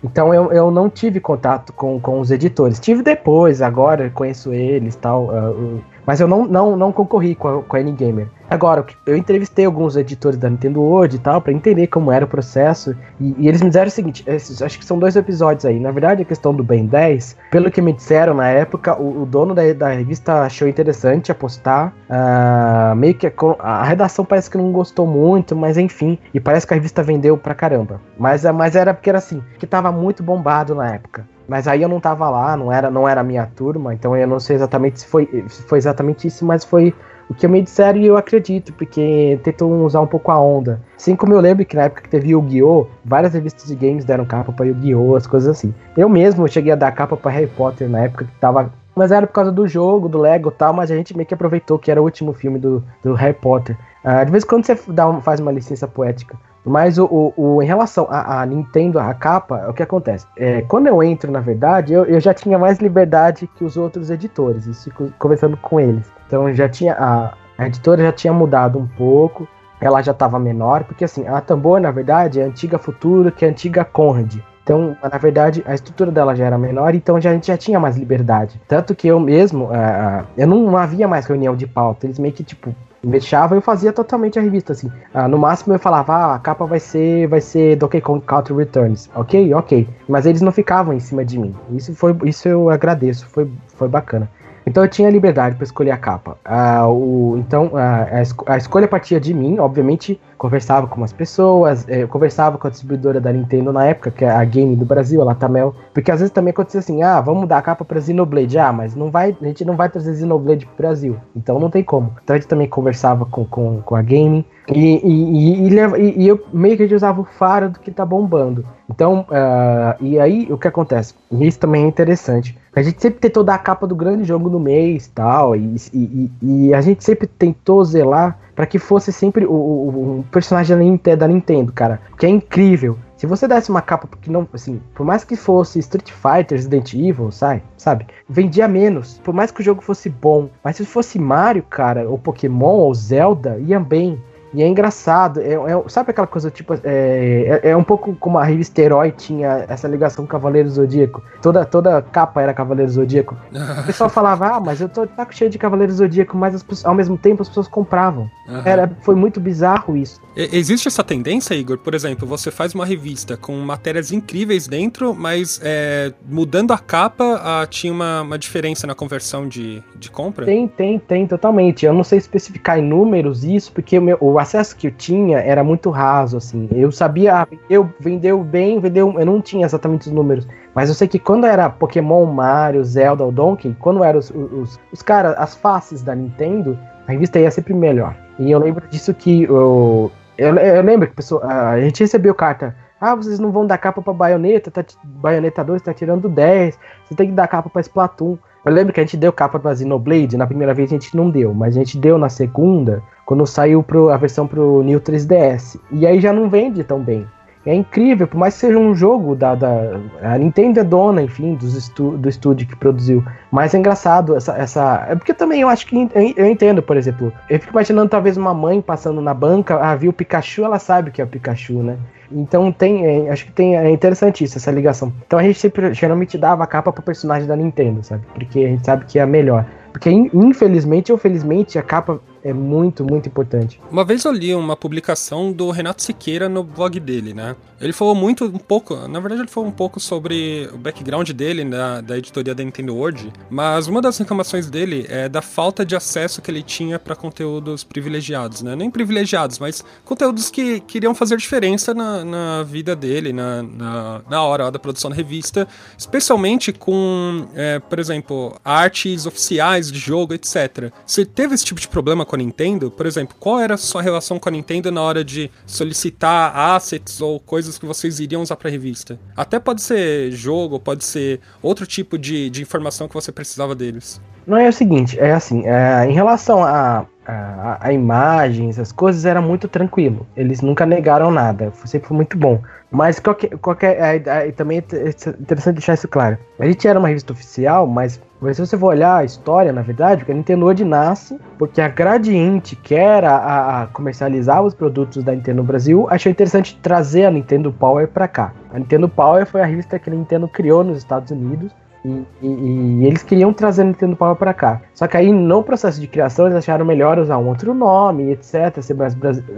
Então eu, eu não tive contato com, com os editores. Tive depois, agora conheço eles tal. Uh, mas eu não, não, não concorri com a, com a N-Gamer. Agora, eu entrevistei alguns editores da Nintendo World e tal, para entender como era o processo. E, e, eles me disseram o seguinte: esses, acho que são dois episódios aí. Na verdade, a questão do Ben 10, pelo que me disseram na época, o, o dono da, da, revista achou interessante apostar. Uh, meio que a, a, redação parece que não gostou muito, mas enfim. E parece que a revista vendeu pra caramba. Mas, mas era porque era assim, que tava muito bombado na época. Mas aí eu não tava lá, não era, não era a minha turma, então eu não sei exatamente se foi, se foi exatamente isso, mas foi o que me disseram e eu acredito, porque tentam usar um pouco a onda. Assim como eu lembro que na época que teve Yu-Gi-Oh!, várias revistas de games deram capa pra Yu-Gi-Oh!, as coisas assim. Eu mesmo cheguei a dar capa pra Harry Potter na época que tava. Mas era por causa do jogo, do Lego e tal, mas a gente meio que aproveitou que era o último filme do, do Harry Potter. Uh, de vez em quando você dá um, faz uma licença poética. Mas o, o, o em relação à Nintendo, a capa, o que acontece? É, quando eu entro, na verdade, eu, eu já tinha mais liberdade que os outros editores, isso conversando com eles. Então já tinha. A, a editora já tinha mudado um pouco. ela já estava menor, porque assim, a Tambor, na verdade, é a antiga Futuro, que é a antiga Conrad. Então, na verdade, a estrutura dela já era menor, então já, a gente já tinha mais liberdade. Tanto que eu mesmo, uh, eu não havia mais reunião de pauta, eles meio que, tipo, deixava eu fazia totalmente a revista, assim. Uh, no máximo eu falava, ah, a capa vai ser, vai ser Donkey Kong Country Returns. Ok? Ok. Mas eles não ficavam em cima de mim. Isso foi, isso eu agradeço, foi, foi bacana. Então eu tinha liberdade para escolher a capa. Ah, o, então a, a, escolha partia de mim, obviamente conversava com umas pessoas, eh, conversava com a distribuidora da Nintendo na época, que é a Game do Brasil, a Latamel, porque às vezes também acontecia assim, ah, vamos dar a capa para Xenoblade, ah, mas não vai, a gente não vai trazer Xenoblade pro Brasil, então não tem como. Então a gente também conversava com, com, com a Game, e, e, e, e, eu meio que usava o faro do que tá bombando. Então, uh, e aí o que acontece? Isso também é interessante. A gente sempre tentou dar a capa do grande jogo no mês tal, e, e, e a gente sempre tentou zelar para que fosse sempre o, o, personagem da Nintendo, cara. Que é incrível. Se você desse uma capa que não, assim, por mais que fosse Street Fighter, Resident Evil, sai, sabe? Vendia menos. Por mais que o jogo fosse bom, mas se fosse Mario, cara, ou Pokémon, ou Zelda, ia bem. E é engraçado, é, é, sabe aquela coisa, tipo, é, é, é, um pouco como a revista Herói tinha essa ligação com Cavaleiro Zodíaco. Toda, toda capa era Cavaleiro Zodíaco. o pessoal falava, ah, mas eu tô tá cheio de Cavaleiro Zodíaco, mas as, ao mesmo tempo as pessoas compravam. Uhum. Era, foi muito bizarro isso. Existe essa tendência, Igor? Por exemplo, você faz uma revista com matérias incríveis dentro, mas é, mudando a capa, ah, tinha uma, uma diferença na conversão de, de compra? Tem, tem, tem, totalmente. Eu não sei especificar em números isso, porque o, meu, o acesso que eu tinha era muito raso, assim. Eu sabia, ah, vendeu, vendeu bem, vendeu. Eu não tinha exatamente os números. Mas eu sei que quando era Pokémon, Mario, Zelda ou Donkey, quando eram os, os, os caras, as faces da Nintendo, a revista ia sempre melhor. E eu lembro disso que eu, eu, eu lembro que a, pessoa, a gente recebeu carta. Ah, vocês não vão dar capa pra baioneta, tá, baioneta 2 tá tirando 10, você tem que dar capa pra Splatoon. Eu lembro que a gente deu capa pra Xenoblade, na primeira vez a gente não deu, mas a gente deu na segunda, quando saiu pro, a versão pro New 3DS. E aí já não vende tão bem. É incrível, por mais que seja um jogo da. da a Nintendo é dona, enfim, dos estu, do estúdio que produziu. Mas é engraçado essa, essa. É porque também eu acho que. Eu entendo, por exemplo. Eu fico imaginando talvez uma mãe passando na banca, ah, viu o Pikachu, ela sabe o que é o Pikachu, né? Então tem, é, acho que tem, é interessante isso, essa ligação. Então a gente sempre, geralmente dava a capa pro personagem da Nintendo, sabe? Porque a gente sabe que é a melhor. Porque infelizmente ou felizmente a capa é muito, muito importante. Uma vez eu li uma publicação do Renato Siqueira no blog dele, né? Ele falou muito, um pouco, na verdade ele falou um pouco sobre o background dele, da, da editoria da Nintendo World, mas uma das reclamações dele é da falta de acesso que ele tinha para conteúdos privilegiados, né? Nem privilegiados, mas conteúdos que queriam fazer diferença na, na vida dele, na, na, na hora da produção da revista, especialmente com, é, por exemplo, artes oficiais de jogo, etc. Você teve esse tipo de problema com com a Nintendo? Por exemplo, qual era a sua relação com a Nintendo na hora de solicitar assets ou coisas que vocês iriam usar para revista? Até pode ser jogo, pode ser outro tipo de, de informação que você precisava deles. Não é o seguinte, é assim, é, em relação a, a, a, imagens, as coisas era muito tranquilo. Eles nunca negaram nada, sempre foi muito bom. Mas qualquer, qualquer é, é, também é interessante deixar isso claro. A gente era uma revista oficial, mas mas se você for olhar a história, na verdade, porque a Nintendo World nasce porque a Gradiente, que era a, a comercializar os produtos da Nintendo no Brasil, achou interessante trazer a Nintendo Power para cá. A Nintendo Power foi a revista que a Nintendo criou nos Estados Unidos e, e, eles queriam trazer a Nintendo Power para cá. Só que aí, no processo de criação, eles acharam melhor usar um outro nome, etc., ser,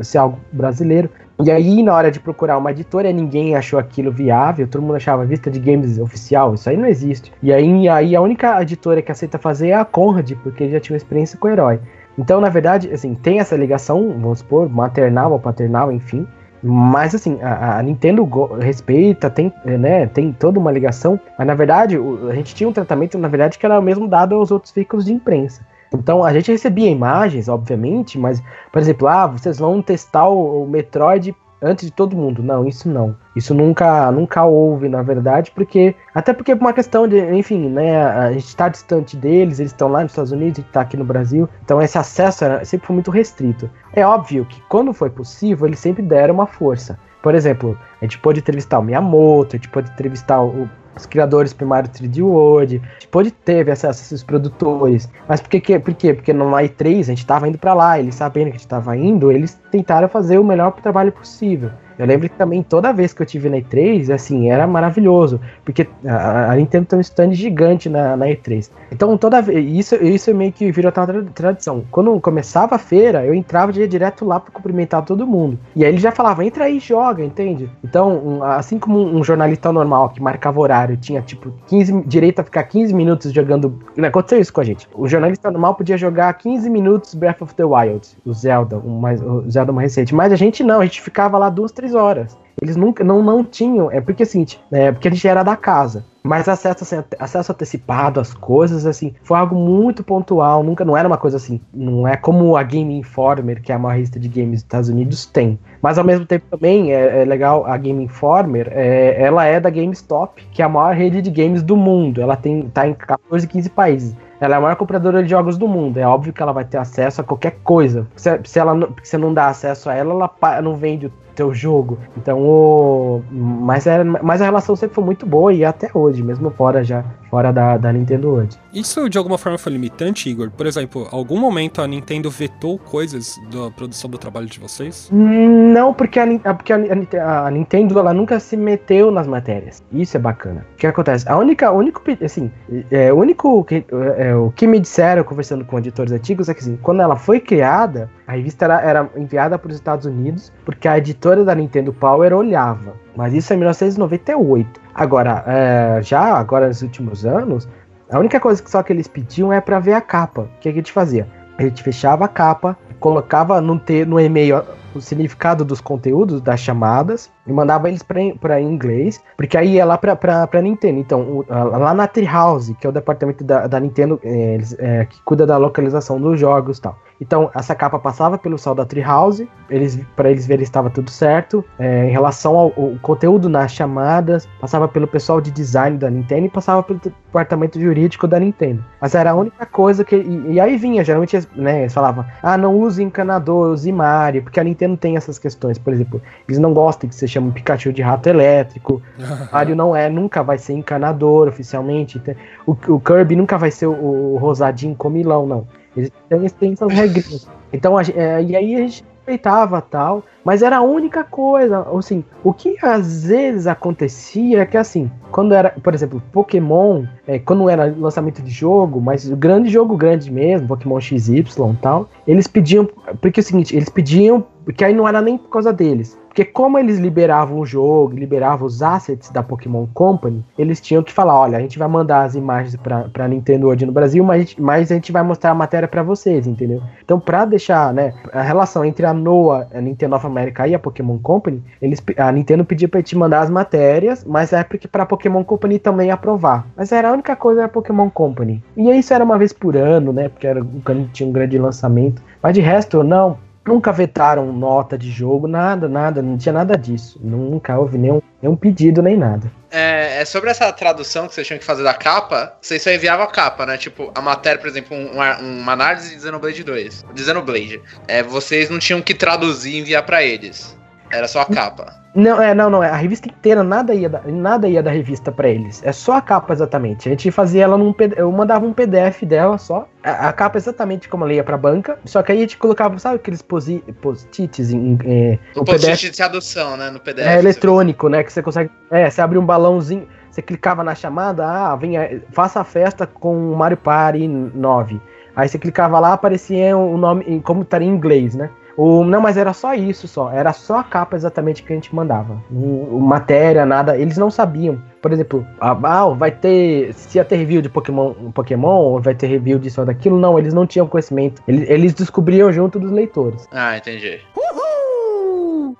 ser algo brasileiro. E aí, na hora de procurar uma editora, ninguém achou aquilo viável, todo mundo achava vista de games oficial, isso aí não existe. E aí, aí a única editora que aceita fazer é a Conrad, porque já tinha experiência com o herói. Então, na verdade, assim, tem essa ligação, vamos supor, maternal ou paternal, enfim, mas assim, a, a Nintendo respeita, tem, né, tem toda uma ligação, mas na verdade o, a gente tinha um tratamento, na verdade, que era o mesmo dado aos outros veículos de imprensa. Então a gente recebia imagens, obviamente, mas, por exemplo, ah, vocês vão testar o, o Metroid antes de todo mundo. Não, isso não. Isso nunca, nunca houve, na verdade, porque. Até porque por uma questão de, enfim, né? A gente está distante deles, eles estão lá nos Estados Unidos, a gente está aqui no Brasil. Então esse acesso era, sempre foi muito restrito. É óbvio que quando foi possível, eles sempre deram uma força. Por exemplo, a gente pode entrevistar o Miyamoto, a gente pode entrevistar o, os criadores primários 3D World, gente pôde ter acesso a esses produtores. Mas por, que, por quê? Porque no i3 a gente estava indo para lá, eles sabendo que a gente estava indo, eles tentaram fazer o melhor trabalho possível. Eu lembro que também toda vez que eu tive na E3, assim, era maravilhoso, porque a, a Nintendo tem um stand gigante na, na E3. Então toda vez, isso, isso meio que virou uma tradição. Quando começava a feira, eu entrava de direto lá para cumprimentar todo mundo. E aí ele já falava, entra aí e joga, entende? Então, um, assim como um, um, jornalista normal que marcava horário, tinha tipo 15, direito a ficar 15 minutos jogando. Não aconteceu isso com a gente. O jornalista normal podia jogar 15 minutos Breath of the Wild, o Zelda, o, mais, o Zelda mais recente. Mas a gente não, a gente ficava lá duas, três três horas. Eles nunca não, não tinham. É porque assim, é porque a gente era da casa. Mas acesso, assim, acesso antecipado às coisas, assim, foi algo muito pontual. Nunca não era uma coisa assim. Não é como a Game Informer, que é a maior revista de games dos Estados Unidos, tem. Mas ao mesmo tempo também é, é legal, a Game Informer, é, ela é da GameStop, que é a maior rede de games do mundo. Ela tem, tá em 14, 15 países. Ela é a maior compradora de jogos do mundo. É óbvio que ela vai ter acesso a qualquer coisa. Se, se ela não, se não dá acesso a ela, ela não vende teu jogo. Então, o... mas, é, mas a relação sempre foi muito boa e até hoje, mesmo fora já fora da, da Nintendo hoje. Isso de alguma forma foi limitante, Igor? Por exemplo, algum momento a Nintendo vetou coisas da produção do trabalho de vocês? Não, porque a, porque a, a Nintendo ela nunca se meteu nas matérias. Isso é bacana. O que acontece? A única, único, assim, é, o único que, é, o que me disseram conversando com editores antigos é que assim, quando ela foi criada, a revista era, era enviada para os Estados Unidos porque a editora da Nintendo Power olhava. Mas isso é 1998. Agora, é, já agora nos últimos anos, a única coisa que só que eles pediam é para ver a capa. O que a gente fazia? A gente fechava a capa, colocava no, no e-mail o significado dos conteúdos das chamadas e mandava eles para inglês, porque aí ia lá para Nintendo. Então, o, lá na Treehouse, que é o departamento da, da Nintendo é, eles, é, que cuida da localização dos jogos e tal. Então, essa capa passava pelo sal da Treehouse, eles, para eles verem se estava tudo certo. É, em relação ao, ao, conteúdo nas chamadas, passava pelo pessoal de design da Nintendo e passava pelo departamento jurídico da Nintendo. Mas era a única coisa que. E, e aí vinha, geralmente né, eles falavam: ah, não use encanador, use Mario, porque a Nintendo tem essas questões. Por exemplo, eles não gostam que você chame Pikachu de rato elétrico. Mario não é, nunca vai ser encanador oficialmente. O, o Kirby nunca vai ser o, o rosadinho comilão, não. Eles têm, têm essas regrinhas. Então, a, é, e aí a gente respeitava tal, mas era a única coisa, assim, o que às vezes acontecia é que assim, quando era, por exemplo, Pokémon, é, quando era lançamento de jogo, mas o grande jogo grande mesmo, Pokémon XY e tal, eles pediam, porque é o seguinte, eles pediam, porque aí não era nem por causa deles, porque como eles liberavam o jogo, liberavam os assets da Pokémon Company, eles tinham que falar, olha, a gente vai mandar as imagens para Nintendo hoje no Brasil, mas mas a gente vai mostrar a matéria para vocês, entendeu? Então, para deixar, né, a relação entre a NOAA, a Nintendo of America e a Pokémon Company, eles, a Nintendo pedia para te mandar as matérias, mas é porque para a Pokémon Company também aprovar. Mas era a única coisa era a Pokémon Company. E isso era uma vez por ano, né, porque era tinha um grande lançamento. Mas de resto, não, Nunca vetaram nota de jogo, nada, nada, não tinha nada disso. Nunca houve nenhum, nenhum pedido nem nada. É, é, sobre essa tradução que vocês tinham que fazer da capa, vocês só enviavam a capa, né? Tipo, a matéria, por exemplo, um, uma, uma análise de Xenoblade 2. De Xenoblade. É, vocês não tinham que traduzir e enviar para eles. Era só a capa. Não, é, não, não. É, a revista inteira, nada ia da, nada ia da revista para eles. É só a capa exatamente. A gente fazia ela num eu mandava um PDF dela só. A, a capa exatamente como ela ia pra banca. Só que aí a gente colocava, sabe aqueles post-its em. É, o post-it de tradução, né? No PDF. É eletrônico, né? Que você consegue. É, você abre um balãozinho. Você clicava na chamada, ah, venha, faça a festa com o Mario Party 9. Aí você clicava lá, aparecia o nome, como estaria em inglês, né? O, não, mas era só isso, só. Era só a capa exatamente que a gente mandava. O, matéria, nada. Eles não sabiam. Por exemplo, ah, vai ter. Se ia ter review de Pokémon, Pokémon, vai ter review disso ou daquilo. Não, eles não tinham conhecimento. Eles, eles descobriam junto dos leitores. Ah, entendi.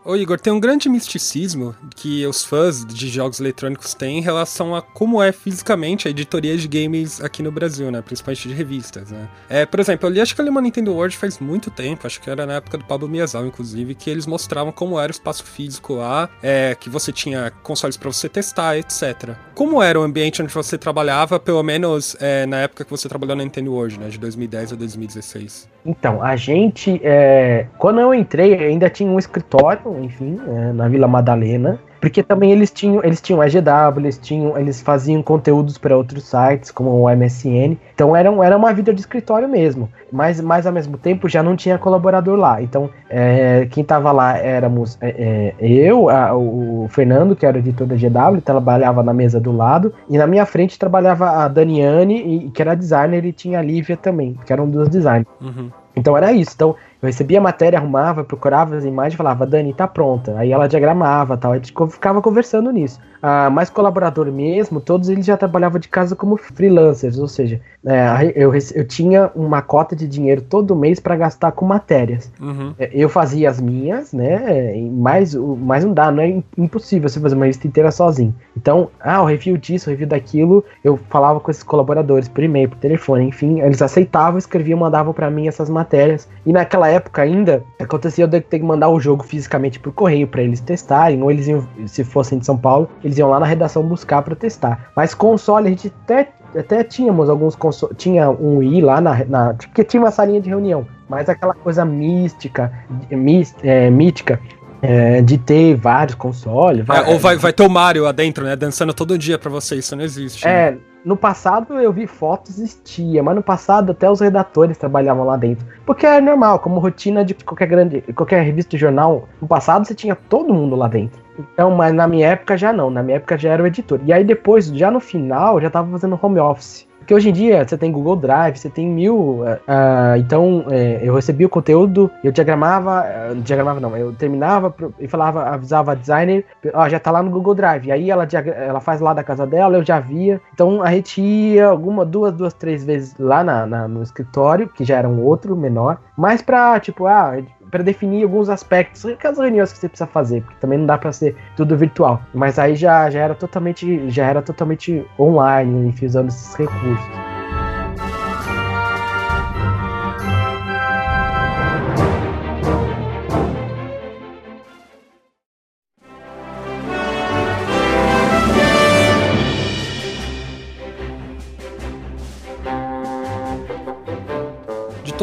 Ô Igor, tem um grande misticismo que os fãs de jogos eletrônicos têm em relação a como é fisicamente a editoria de games aqui no Brasil, né? Principalmente de revistas, né? É, por exemplo, eu li acho que eu uma Nintendo World faz muito tempo, acho que era na época do Pablo Miyazawa, inclusive, que eles mostravam como era o espaço físico lá, é, que você tinha consoles para você testar, etc. Como era o ambiente onde você trabalhava, pelo menos é, na época que você trabalhou na Nintendo World, né? De 2010 a 2016? Então, a gente, é, quando eu entrei, ainda tinha um escritório, enfim, é, na Vila Madalena. Porque também eles tinham, eles tinham a GW, eles tinham, eles faziam conteúdos para outros sites, como o MSN. Então era, era uma vida de escritório mesmo. Mas, mas ao mesmo tempo já não tinha colaborador lá. Então é, quem tava lá éramos é, é, eu, a, o Fernando, que era editor da GW, trabalhava na mesa do lado. E na minha frente trabalhava a Daniane, que era designer, e tinha a Lívia também, que eram duas designers. Uhum. Então era isso. Então eu recebia a matéria, arrumava, procurava as imagens e falava, Dani, tá pronta. Aí ela diagramava tal. A gente ficava conversando nisso. Ah, mais colaborador mesmo, todos eles já trabalhavam de casa como freelancers, ou seja, é, eu, eu tinha uma cota de dinheiro todo mês para gastar com matérias. Uhum. É, eu fazia as minhas, né? Mas, mas não dá, não é impossível você fazer uma lista inteira sozinho. Então, ah, o review disso, o review daquilo, eu falava com esses colaboradores por e-mail, por telefone, enfim, eles aceitavam, escreviam, mandavam para mim essas matérias. E naquela época ainda, acontecia eu ter que mandar o jogo fisicamente por correio para eles testarem, ou eles iam, se fossem de São Paulo, eles iam lá na redação buscar para testar. Mas console a gente até até tínhamos alguns consoles. Tinha um Wii lá na, na. Porque tinha uma salinha de reunião. Mas aquela coisa mística, míst, é, mítica, é, de ter vários consoles. É, ou vai, vai ter o Mario lá dentro, né? Dançando todo dia pra vocês, isso não existe. É, né? No passado eu vi fotos, existia, mas no passado até os redatores trabalhavam lá dentro. Porque é normal, como rotina de qualquer grande, qualquer revista jornal, no passado você tinha todo mundo lá dentro. Então, mas na minha época já não, na minha época já era o editor. E aí depois, já no final, já tava fazendo home office. Porque hoje em dia você tem Google Drive, você tem mil. Uh, então é, eu recebia o conteúdo, eu diagramava, uh, diagramava não, eu terminava e falava, avisava a designer, ó, já tá lá no Google Drive. E aí ela, ela faz lá da casa dela, eu já via. Então a gente ia alguma, duas, duas, três vezes lá na, na no escritório, que já era um outro menor, mas pra, tipo, ah, para definir alguns aspectos, aquelas reuniões que você precisa fazer, porque também não dá para ser tudo virtual. Mas aí já, já era totalmente já era totalmente online, enfim, usando esses recursos.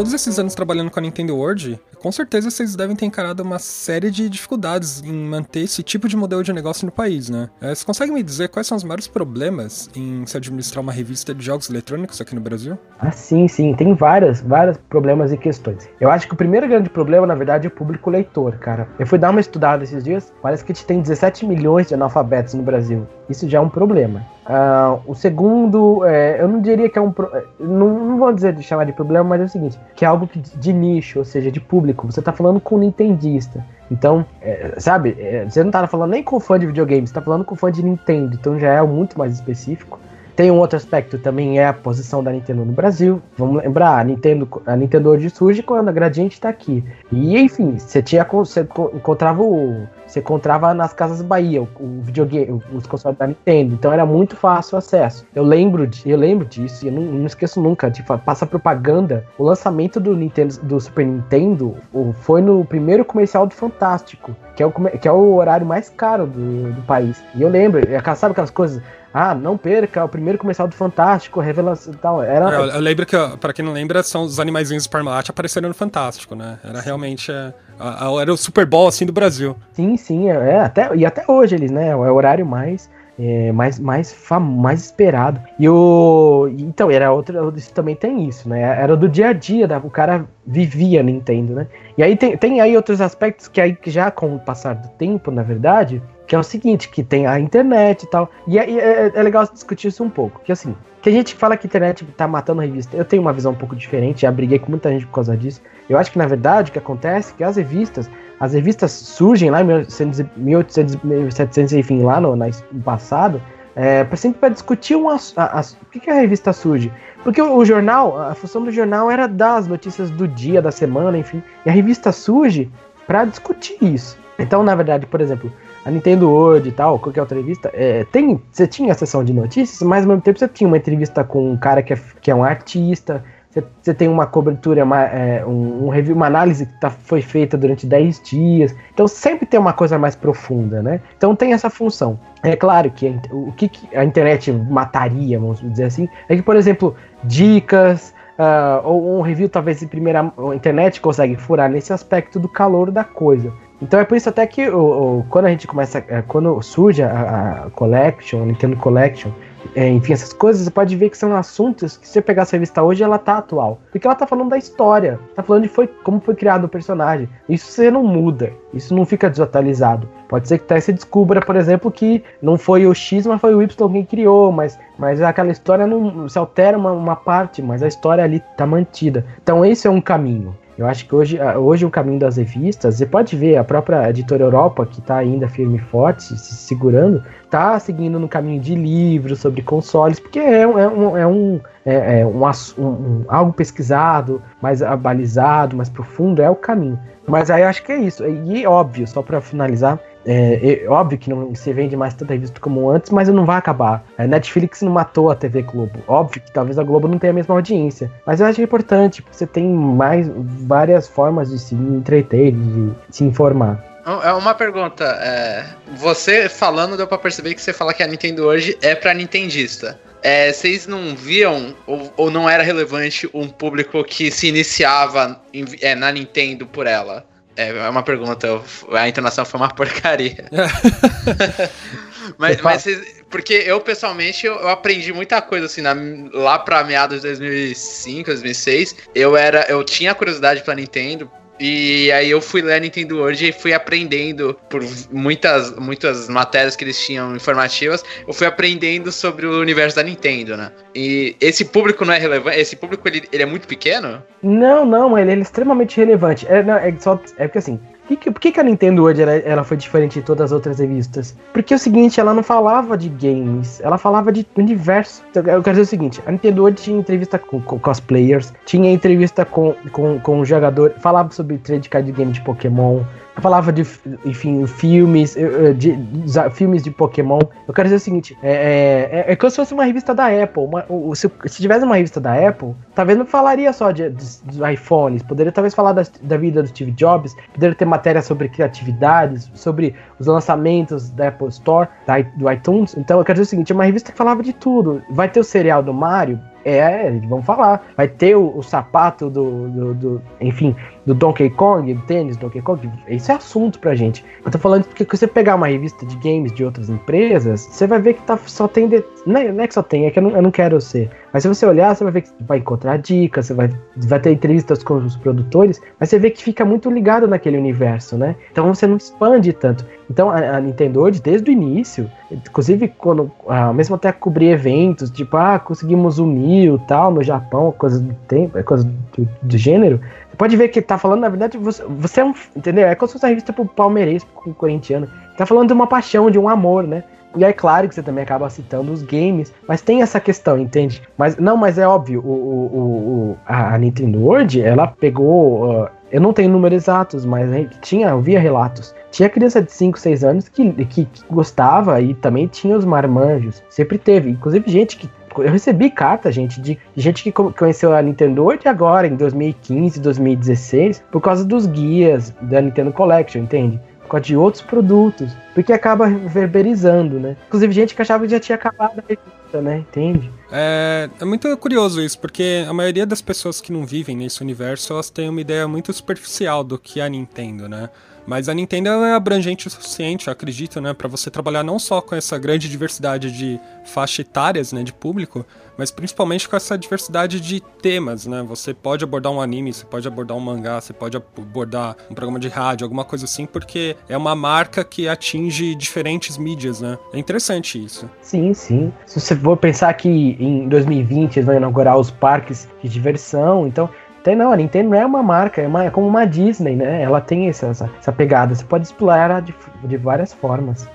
Todos esses anos trabalhando com a Nintendo World, com certeza vocês devem ter encarado uma série de dificuldades em manter esse tipo de modelo de negócio no país, né? É, você consegue me dizer quais são os maiores problemas em se administrar uma revista de jogos eletrônicos aqui no Brasil? Ah, sim, sim. Tem vários, vários problemas e questões. Eu acho que o primeiro grande problema, na verdade, é o público leitor, cara. Eu fui dar uma estudada esses dias, parece que a gente tem 17 milhões de analfabetos no Brasil. Isso já é um problema. Uh, o segundo, é, eu não diria que é um. É, não, não vou dizer de chamar de problema, mas é o seguinte: que é algo de nicho, ou seja, de público. Você está falando com um nintendista. Então, é, sabe, é, você não está falando nem com fã de videogame, você está falando com fã de Nintendo. Então já é muito mais específico. Tem um outro aspecto também é a posição da Nintendo no Brasil. Vamos lembrar, a Nintendo, a Nintendo hoje surge quando a Gradiente está aqui. E enfim, você tinha você encontrava o você encontrava nas casas Bahia o, o videogame, os consoles da Nintendo. Então era muito fácil o acesso. Eu lembro de, eu lembro disso e eu não, não esqueço nunca de passar propaganda. O lançamento do Nintendo do Super Nintendo foi no primeiro comercial do Fantástico, que é o, que é o horário mais caro do, do país. E eu lembro, sabe aquelas coisas ah, não perca o primeiro comercial do Fantástico, revelação e tal. Era... É, eu, eu, lembro que, para quem não lembra, são os animaizinhos do Parmalat apareceram no Fantástico, né? Era realmente. É, a, a, era o Super Bowl assim do Brasil. Sim, sim, é, é até, e até hoje eles, né? É o horário mais. É, mais, mais, fam mais esperado. E o. Então, era. Isso também tem isso, né? Era do dia a dia, da, o cara vivia Nintendo, né? E aí tem, tem aí outros aspectos que aí já com o passar do tempo, na verdade, que é o seguinte, que tem a internet e tal. E é, é, é legal discutir isso um pouco. Que assim, que a gente fala que a internet tá matando a revista. Eu tenho uma visão um pouco diferente, já briguei com muita gente por causa disso. Eu acho que na verdade o que acontece é que as revistas, as revistas surgem lá em 1800, 1700, enfim, lá no, no passado, é, sempre para discutir um, o que, que a revista surge. Porque o, o, jornal, a função do jornal era dar as notícias do dia, da semana, enfim. E a revista surge para discutir isso. Então, na verdade, por exemplo, a Nintendo World e tal, qualquer outra revista, é, tem, você tinha a sessão de notícias, mas ao mesmo tempo você tinha uma entrevista com um cara que é, que é um artista, você, você tem uma cobertura, uma, é, um, um, review, uma análise que tá, foi feita durante 10 dias. Então sempre tem uma coisa mais profunda, né? Então tem essa função. É claro que o que a internet mataria, vamos dizer assim, é que, por exemplo, dicas, Uh, ou um review talvez em primeira internet consegue furar nesse aspecto do calor da coisa. Então é por isso até que o, o- quando a gente começa, é, quando surge a, a Collection, a Nintendo Collection, é, enfim, essas coisas, você pode ver que são assuntos que se você pegar essa revista hoje, ela tá atual. Porque ela tá falando da história, tá falando de foi, como foi criado o personagem. Isso você não muda, isso não fica desatualizado. Pode ser que até você descubra, por exemplo, que não foi o X, mas foi o Y quem criou, mas, mas aquela história não se altera uma, uma parte, mas a história ali tá mantida. Então esse é um caminho. Eu acho que hoje, hoje o caminho das revistas, você pode ver a própria editora Europa, que está ainda firme e forte, se se segurando, tá seguindo no caminho de livros sobre consoles, porque é, um- é um, é, um, é, é um- um- algo pesquisado, mais abalizado, mais profundo, é o caminho. Mas aí eu acho que é isso. E óbvio, só para finalizar, é, é óbvio que não se vende mais tanta revista como antes, mas não vai acabar. A Netflix não matou a TV Globo. Óbvio que talvez a Globo não tenha a mesma audiência. Mas eu acho é importante, porque você tem mais várias formas de se entreter, de se informar. É uma pergunta. é, você falando, deu pra perceber que você fala que a Nintendo hoje é pra Nintendista. É, vocês não viam, ou, ou não era relevante, um público que se iniciava em- é, na Nintendo por ela? É é uma pergunta, a entonação foi uma porcaria. mas, mas porque eu pessoalmente eu, aprendi muita coisa assim na- lá pra meados de 2005, 2006. Eu era, eu tinha curiosidade pela Nintendo. E aí eu fui ler a Nintendo hoje e fui aprendendo por muitas, muitas matérias que eles tinham informativas, eu fui aprendendo sobre o universo da Nintendo, né? E esse público não é relevante, esse público ele, ele é muito pequeno? Não, não, ele, ele é extremamente relevante. É, não, é, só, é porque assim, que que- por que, que a Nintendo hoje ela, foi diferente de todas as outras revistas? Porque é o seguinte, ela não falava de games, ela falava de universo. Então, eu quero dizer o seguinte, a Nintendo hoje tinha entrevista com, com cosplayers, tinha entrevista com, com, com jogador, falava sobre trade card game de Pokémon, falava de, enfim, filmes, de, de- filmes de Pokémon. Eu quero dizer o seguinte: é, é, é como se fosse uma revista da Apple. uma- se, se tivesse uma revista da Apple, talvez não falaria só de, de- iPhones, poderia talvez falar das- da, vida do Steve Jobs, poderia ter matéria sobre criatividades, sobre os lançamentos da Apple Store, da do iTunes. Então eu quero dizer o seguinte: é uma revista que falava de tudo. Vai ter o serial do Mario. É, vamos falar. Vai ter o, o sapato do, do- do- Enfim, do Donkey Kong, do tênis Donkey Kong. Isso é assunto pra gente. Eu tô falando porque você pegar uma revista de games de outras empresas, você vai ver que tá, só tem. de- Não, é, não é que só tem, é que eu não, eu não quero ser. Mas se você olhar, você vai ver que vai encontrar dicas, você vai, vai ter entrevistas com os produtores, mas você vê que fica muito ligado naquele universo, né? Então você não expande tanto. Então a, a Nintendo desde o início, inclusive quando, ah, mesmo até cobrir eventos, tipo, ah, conseguimos o Mil tal no Japão, coisas do tempo, é coisa do, do gênero, você pode ver que tá falando, na verdade, você, você é um. Entendeu? É como se fosse uma revista pro palmeirense, pro corintiano. Tá falando de uma paixão, de um amor, né? E é claro que você também acaba citando os games, mas tem essa questão, entende? Mas não, mas é óbvio, o, o, o, o- a a Nintendo World, ela pegou. ah, eu não tenho números exatos, mas gente tinha, eu via relatos. Tinha criança de 5, 6 anos que, que, que gostava e também tinha os marmanjos. Sempre teve. Inclusive, gente que. Eu recebi carta, gente, de, de gente que co- conheceu a Nintendo World agora, em 2015, 2016, por causa dos guias da Nintendo Collection, entende? Por causa de outros produtos. Porque acaba reverberizando, né? Inclusive, gente que achava que já tinha acabado a revista, né? Entende? É, é muito curioso isso, porque a maioria das pessoas que não vivem nesse universo, elas têm uma ideia muito superficial do que é a Nintendo, né? Mas a Nintendo é abrangente o suficiente, acredito, né, para você trabalhar não só com essa grande diversidade de faixa etárias, né, de público, mas principalmente com essa diversidade de temas, né? Você pode abordar um anime, você pode abordar um mangá, você pode abordar um programa de rádio, alguma coisa assim, porque é uma marca que atinge diferentes mídias, né? É interessante isso. Sim, sim. Se você for pensar que em 2020 eles vão inaugurar os parques de diversão, então. Tem não, a Nintendo não é uma marca, é, uma- é como uma Disney, né? Ela tem essa, essa, essa pegada. Você pode explorar ela de, de várias formas.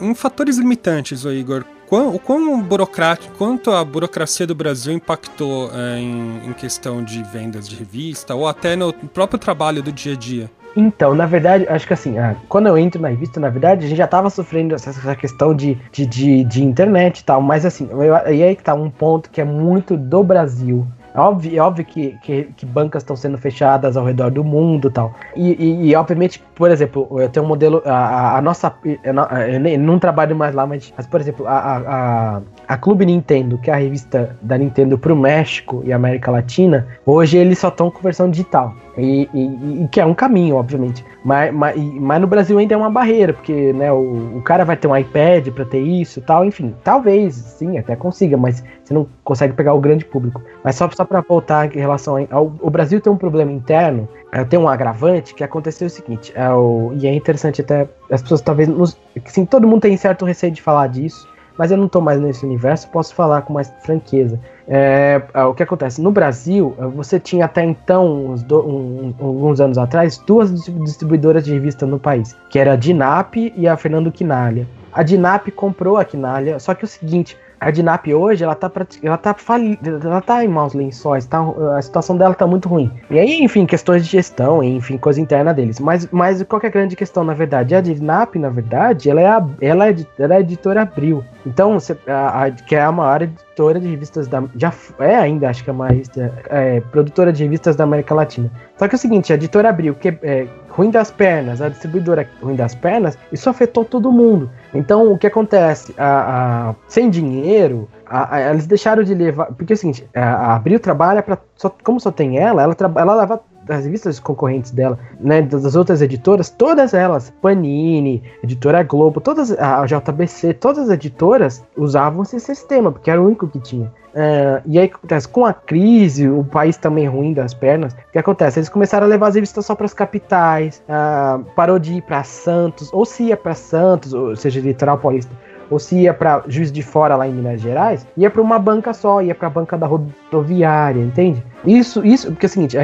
Em fatores limitantes, ô Igor, quão, o quão burocrático, quanto a burocracia do Brasil impactou é, em, em questão de vendas de revista ou até no próprio trabalho do dia a dia? Então, na verdade, acho que assim, ah, quando eu entro na revista, na verdade, a gente já tava sofrendo essa, essa questão de, de, de, de internet e tal, mas assim, eu, e aí que tá um ponto que é muito do Brasil. É óbvio, é óbvio que, que, que bancas estão sendo fechadas ao redor do mundo e tal. E, e, obviamente, por exemplo, eu tenho um modelo. A, a- a nossa. Eu não, eu não trabalho mais lá, mas, mas por exemplo, a, a, a- Clube Nintendo, que é a revista da Nintendo pro México e América Latina, hoje eles só estão com versão digital. E, e, e, que é um caminho, obviamente. Mas, mas, mas, no Brasil ainda é uma barreira, porque né, o, o cara vai ter um iPad para ter isso tal, enfim. Talvez, sim, até consiga, mas você não consegue pegar o grande público. Mas só, só para voltar em relação ao. O Brasil tem um problema interno, é, tem um agravante que aconteceu o seguinte, é o, e é interessante até. As pessoas talvez. Nos, sim, todo mundo tem certo receio de falar disso mas eu não estou mais nesse universo, posso falar com mais franqueza. É, é, o que acontece? No Brasil, você tinha até então, do, um, alguns anos atrás, duas distribuidoras de revista no país, que era a Dinap e a Fernando Quinalha. A Dinap comprou a Quinalha, só que é o seguinte, a Dinap hoje, ela tá, ela tá falida, ela tá em maus lençóis, tá, a situação dela tá muito ruim. E aí, enfim, questões de gestão, enfim, coisa interna deles. Mas, mas qual é a grande questão, na verdade? A Dinap, na verdade, ela é a, ela é, ela é a editora Abril. Então, você, a, a, que é a maior editora de revistas da. Já é ainda, acho que é a maior é, produtora de revistas da América Latina. Só que é o seguinte, a editora Abril, que é, ruim das pernas, a distribuidora ruim das pernas, isso afetou todo mundo. Então, o que acontece? A, a sem dinheiro, a, eles deixaram de levar. Porque é o seguinte, a, Abril trabalha para. Como só tem ela, ela, ela leva as revistas concorrentes dela, né, das outras editoras, todas elas, Panini, Editora Globo, todas a JBC, todas as editoras usavam esse sistema, porque era o único que tinha. Uh, e aí o que acontece? Com a crise, o país também ruim das pernas, o que acontece? Eles começaram a levar as revistas só para as capitais, uh, parou de ir para Santos, ou se ia para Santos, ou seja, litoral paulista, ou se ia para Juiz de Fora lá em Minas Gerais, ia para uma banca só, ia para a banca da rodoviária, entende? Isso, isso, porque é o seguinte,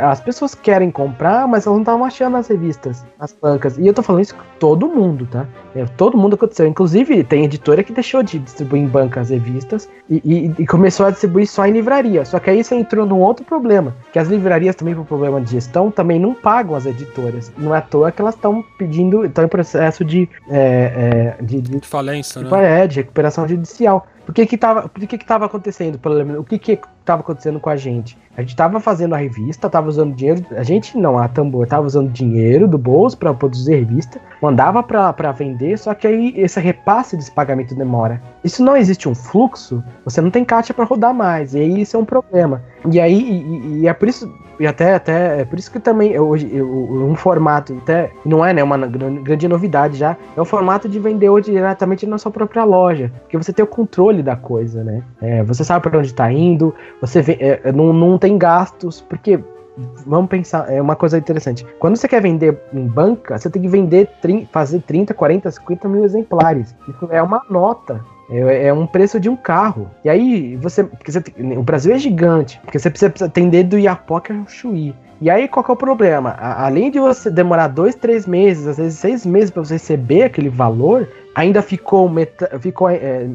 as pessoas querem comprar, mas elas não estavam achando as revistas, as bancas. E eu tô falando isso com todo mundo, tá? É, todo mundo aconteceu. Inclusive, tem editora que deixou de distribuir em bancas revistas e, e, e, começou a distribuir só em livraria. Só que aí você entrou num outro problema, que as livrarias também, por problema de gestão, também não pagam as editoras. Não é à toa que elas estão pedindo, estão em processo de, é, é, de, de, de falência, né? É, de recuperação judicial. Por que tava, por que tava acontecendo? O que que tava acontecendo com a gente? A gente tava fazendo a revista, tava usando dinheiro, a gente não, a Tambor tava usando dinheiro do bolso para produzir a revista, mandava para vender, só que aí esse repasse desse pagamento demora. Isso não existe um fluxo, você não tem caixa para rodar mais, e aí isso é um problema. E aí, e, e é por isso, e até, até é por isso que também hoje um formato, até não é né, uma grande novidade já, é o formato de vender hoje diretamente na sua própria loja, porque você tem o controle da coisa, né? É, você sabe para onde está indo, você vê, é, não, não tem gastos, porque vamos pensar, é uma coisa interessante. Quando você quer vender em banca, você tem que vender, fazer 30, 40, 50 mil exemplares. Isso é uma nota. É, é um preço de um carro. E aí, você. Você, o Brasil é gigante. Porque você precisa atender do Iapoca ao Chuí. E aí, qual que é o problema? A, além de você demorar dois, três meses, às vezes seis meses para você receber aquele valor, ainda ficou, meta, ficou é,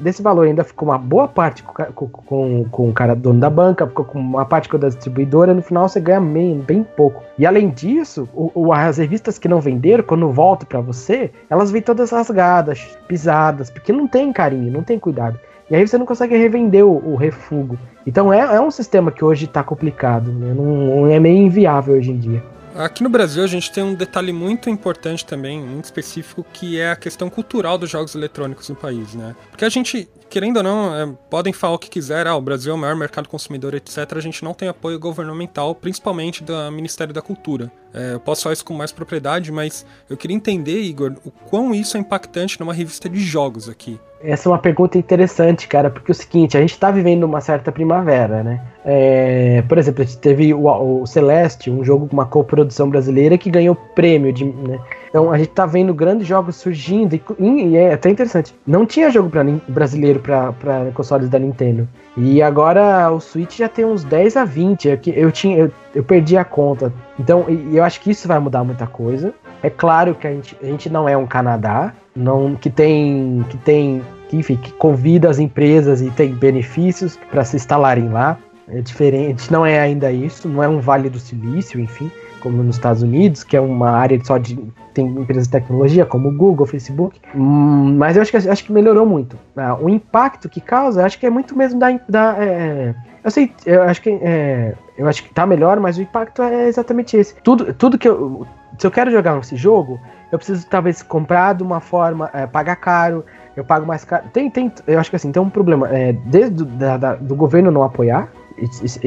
desse valor ainda ficou uma boa parte com, com, com, o cara dono da banca, ficou com uma parte com a distribuidora, no final você ganha bem, bem pouco. E além disso, o, o, as revistas que não venderam, quando voltam para você, elas vêm todas rasgadas, pisadas, porque não tem carinho, não tem cuidado. E aí você não consegue revender o, o refugo. Então é, é um sistema que hoje está complicado, né? não, não é meio inviável hoje em dia. Aqui no Brasil a gente tem um detalhe muito importante também, muito específico, que é a questão cultural dos jogos eletrônicos no país, né? Porque a gente, querendo ou não, é, podem falar o que quiser, ah, o Brasil é o maior mercado consumidor, etc. A gente não tem apoio governamental, principalmente do Ministério da Cultura. É, eu posso falar isso com mais propriedade, mas eu queria entender, Igor, o quão isso é impactante numa revista de jogos aqui. Essa é uma pergunta interessante, cara, porque é o seguinte, a gente está vivendo uma certa primavera, né? É, por exemplo, a gente teve o, o, Celeste, um jogo com uma coprodução brasileira que ganhou prêmio de. Né? Então a gente tá vendo grandes jogos surgindo e, e é até interessante. Não tinha jogo pra, brasileiro para consoles da Nintendo. E agora o Switch já tem uns 10 a 20. Eu, eu, tinha, eu, eu perdi a conta. Então eu acho que isso vai mudar muita coisa. É claro que a gente, a gente não é um Canadá, não que tem que tem que, enfim, que convida as empresas e tem benefícios para se instalarem lá. É diferente, não é ainda isso, não é um Vale do Silício, enfim, como nos Estados Unidos, que é uma área só de tem empresas de tecnologia como Google, Facebook, hum, mas eu acho que acho que melhorou muito. Ah, o impacto que causa, acho que é muito mesmo da, da é, eu sei, eu acho que é, eu acho que tá melhor, mas o impacto é exatamente esse. Tudo, tudo que eu se eu quero jogar esse jogo, eu preciso talvez comprar de uma forma, é, pagar caro, eu pago mais caro. Tem, tem, eu acho que assim, tem um problema, é, desde da, da, do governo não apoiar,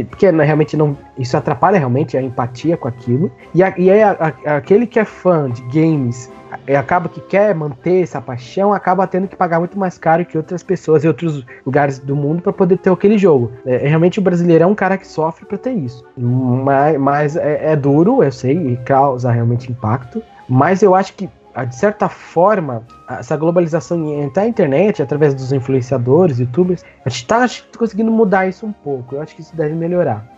porque né, realmente não, isso atrapalha realmente a empatia com aquilo, e, a, e aí a, a, aquele que é fã de games e acaba que quer manter essa paixão, acaba tendo que pagar muito mais caro que outras pessoas em outros lugares do mundo para poder ter aquele jogo. É, realmente o brasileiro é um cara que sofre para ter isso. Mas, mas é, é, duro, eu sei, e causa realmente impacto. Mas eu acho que de certa forma, essa globalização até a internet, através dos influenciadores, youtubers, a gente está conseguindo mudar isso um pouco. Eu acho que isso deve melhorar.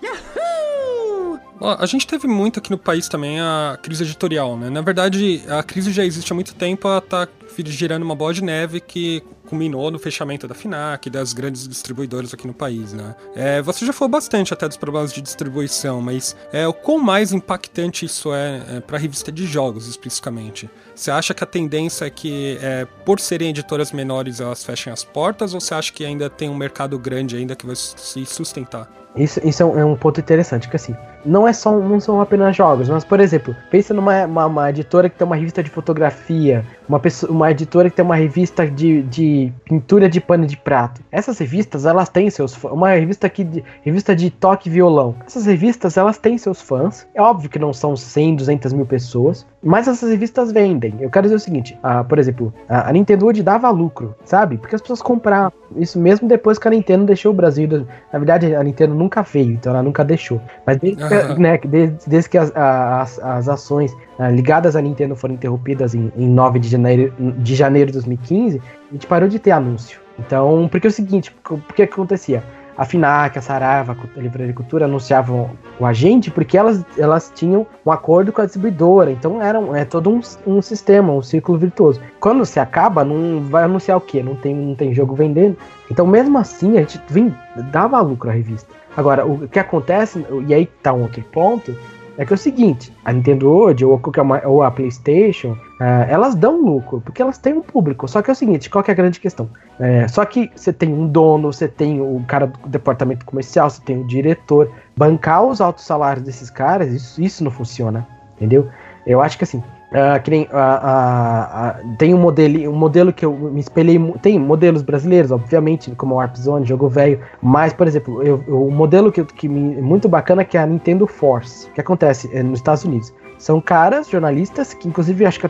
A gente teve muito aqui no país também a crise editorial, né? Na verdade, a crise já existe há muito tempo, ela tá girando uma bola de neve que culminou no fechamento da FINAC, das grandes distribuidoras aqui no país, né? É, você já falou bastante até dos problemas de distribuição, mas é, o quão mais impactante isso é, é para a revista de jogos, especificamente? Você acha que a tendência é que, é, por serem editoras menores, elas fechem as portas, ou você acha que ainda tem um mercado grande ainda que vai se sustentar? Isso, isso é, um, é um ponto interessante, que assim, não é só não são apenas jogos, mas por exemplo, pensa numa uma, uma editora que tem uma revista de fotografia, uma, pessoa, uma editora que tem uma revista de, de pintura de pano de prato. Essas revistas, elas têm seus fãs. Uma revista aqui, de, revista de toque violão. Essas revistas, elas têm seus fãs. É óbvio que não são 100, 200 mil pessoas, mas essas revistas vendem. Eu quero dizer o seguinte, ah, por exemplo, a, a Nintendo World dava lucro, sabe? Porque as pessoas compravam. Isso mesmo depois que a Nintendo deixou o Brasil. Na verdade, a Nintendo nunca veio, então ela nunca deixou. Mas desde, uhum. né, desde, desde que as, as, as ações ah, ligadas à Nintendo foram interrompidas em, em 9 de janeiro, de janeiro de 2015, a gente parou de ter anúncio. Então, porque é o seguinte, o que acontecia? A FINAC, a Saraiva, a Livraria Cultura anunciavam o agente porque elas, elas tinham um acordo com a distribuidora. Então era é todo um, um sistema, um círculo virtuoso. Quando se acaba, não vai anunciar o quê? Não tem, não tem jogo vendendo. Então, mesmo assim, a gente vem, dava lucro à revista. Agora, o que acontece, e aí tá um outro ponto, é que é o seguinte, a Nintendo World ou, ou a PlayStation, uh, elas dão lucro, porque elas têm um público. Só que é o seguinte, qual é a grande questão? É, só que você tem um dono, você tem o cara do departamento comercial, você tem o diretor. Bancar os altos salários desses caras, isso, isso não funciona, entendeu? Eu acho que assim, Uh, que nem, uh, uh, tem um modelo, um modelo que eu me espelhei. Tem modelos brasileiros, obviamente, como o Warp Zone, jogo velho. Mas, por exemplo, eu, o modelo que, que me, muito bacana é que é a Nintendo Force. Que acontece é, nos Estados Unidos? São caras, jornalistas, que inclusive acho que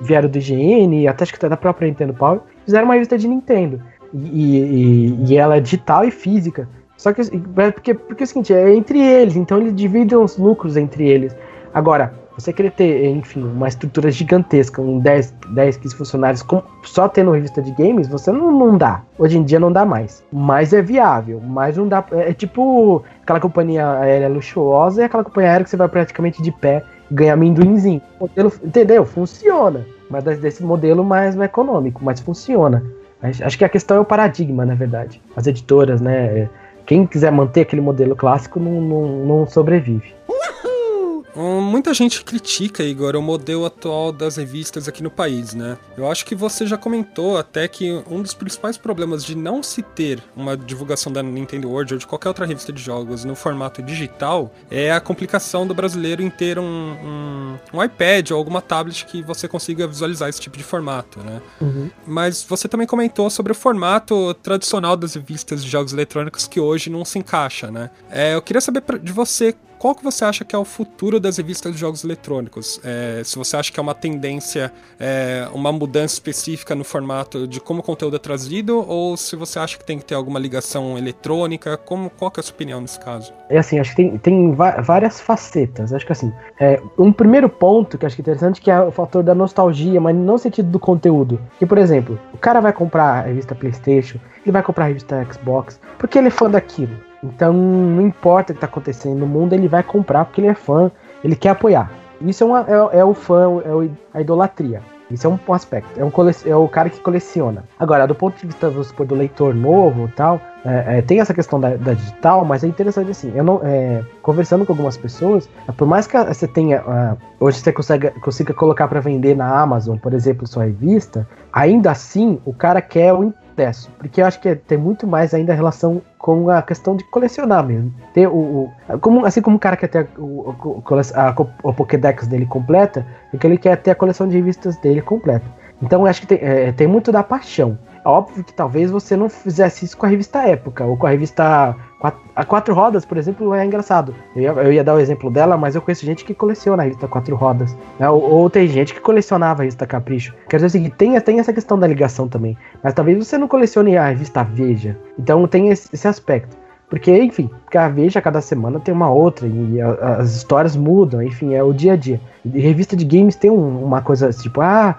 vieram do IGN, até acho que da própria Nintendo Power, fizeram uma revista de Nintendo. E, e, e ela é digital e física. Só que é porque, porque é o seguinte, é entre eles, então eles dividem os lucros entre eles. Agora, você querer ter, enfim, uma estrutura gigantesca, um 10, 10 15 funcionários, com, só tendo revista de games, você não, não dá. Hoje em dia não dá mais. Mas é viável, mas não dá. É, é tipo aquela companhia aérea luxuosa e aquela companhia aérea que você vai praticamente de pé ganhar amendoinzinho. Modelo, entendeu? Funciona. Mas desse modelo mais econômico, mas funciona. Acho que a questão é o paradigma, na verdade. As editoras, né? Quem quiser manter aquele modelo clássico não, não, não sobrevive. Hum, muita gente critica, Igor, o modelo atual das revistas aqui no país, né? Eu acho que você já comentou até que um dos principais problemas de não se ter uma divulgação da Nintendo World ou de qualquer outra revista de jogos no formato digital é a complicação do brasileiro em ter um, um, um iPad ou alguma tablet que você consiga visualizar esse tipo de formato, né? Uhum. Mas você também comentou sobre o formato tradicional das revistas de jogos eletrônicos que hoje não se encaixa, né? É, eu queria saber de você qual que você acha que é o futuro das revistas de jogos eletrônicos? É, se você acha que é uma tendência, é, uma mudança específica no formato de como o conteúdo é trazido, ou se você acha que tem que ter alguma ligação eletrônica, como, qual que é a sua opinião nesse caso? É assim, acho que tem, tem várias facetas. Acho que assim, é, um primeiro ponto que acho que é interessante que é o fator da nostalgia, mas não no sentido do conteúdo. Que, por exemplo, o cara vai comprar a revista PlayStation, ele vai comprar a revista Xbox, porque ele é fã daquilo. Então, não importa o que está acontecendo no mundo, ele vai comprar porque ele é fã, ele quer apoiar. Isso é, uma, é, é o fã, é a idolatria. Isso é um aspecto. É, um é o cara que coleciona. Agora, do ponto de vista supor, do leitor novo tal, é, é, tem essa questão da, da, digital, mas é interessante assim. Eu não, é, conversando com algumas pessoas, é, por mais que você tenha. Uh, hoje você consiga, consiga colocar para vender na Amazon, por exemplo, sua revista, ainda assim o cara quer o porque eu acho que tem muito mais ainda relação com a questão de colecionar mesmo. Ter o, o como, assim como o cara quer ter o, o, a, a, Pokédex dele completa, é que ele quer ter a coleção de revistas dele completa. Então eu acho que tem, é, tem muito da paixão. Óbvio que talvez você não fizesse isso com a revista Época, ou com a revista a Quatro Rodas, por exemplo, é engraçado. Eu ia, eu ia, dar o exemplo dela, mas eu conheço gente que coleciona a revista Quatro Rodas. Né? Ou, ou, tem gente que colecionava a revista Capricho. Quer dizer o seguinte, tem, tem essa questão da ligação também. Mas talvez você não colecione a revista Veja. Então tem esse, esse aspecto. Porque, enfim, a Veja cada semana tem uma outra e a, as histórias mudam, enfim, é o dia a dia. E revista de games tem um, uma coisa tipo, ah,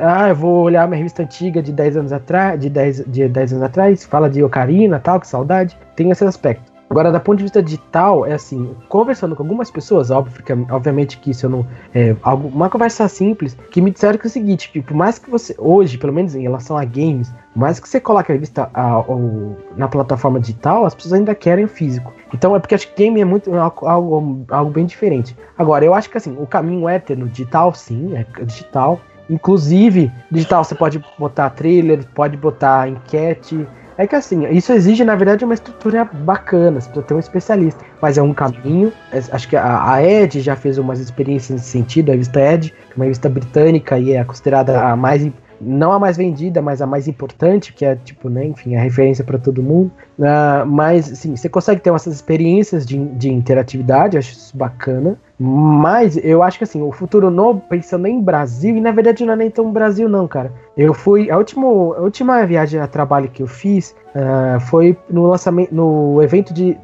ah, eu vou olhar minha revista antiga de 10 anos atrás, de 10, de 10 anos atrás, fala de Ocarina tal, que saudade. Tem esse aspecto. Agora, da ponto de vista digital, é assim, conversando com algumas pessoas, óbvio que, obviamente que isso eu não. É, uma conversa simples, que me disseram que é o seguinte, que por mais que você, hoje, pelo menos em relação a games, por mais que você coloque a revista a, a, na plataforma digital, as pessoas ainda querem o físico. Então é porque acho que game é muito é algo, algo bem diferente. Agora, eu acho que assim, o caminho é ter no digital, sim, é digital. Inclusive, digital você pode botar trailer, pode botar enquete, é que assim, isso exige, na verdade, uma estrutura bacana, você precisa ter um especialista. Mas é um caminho. É, acho que a, a Ed já fez umas experiências nesse sentido, a revista Ed, que é uma revista britânica e é considerada a mais não a mais vendida, mas a mais importante, que é, tipo, né, enfim, a referência para todo mundo. Uh, mas, assim, você consegue ter essas experiências de, de interatividade, acho isso bacana. Mas eu acho que, assim, o futuro novo, pensando em Brasil, e na verdade não é nem tão Brasil, não, cara. Eu fui. A, último, a última viagem a trabalho que eu fiz uh, foi no lançamento, no evento de,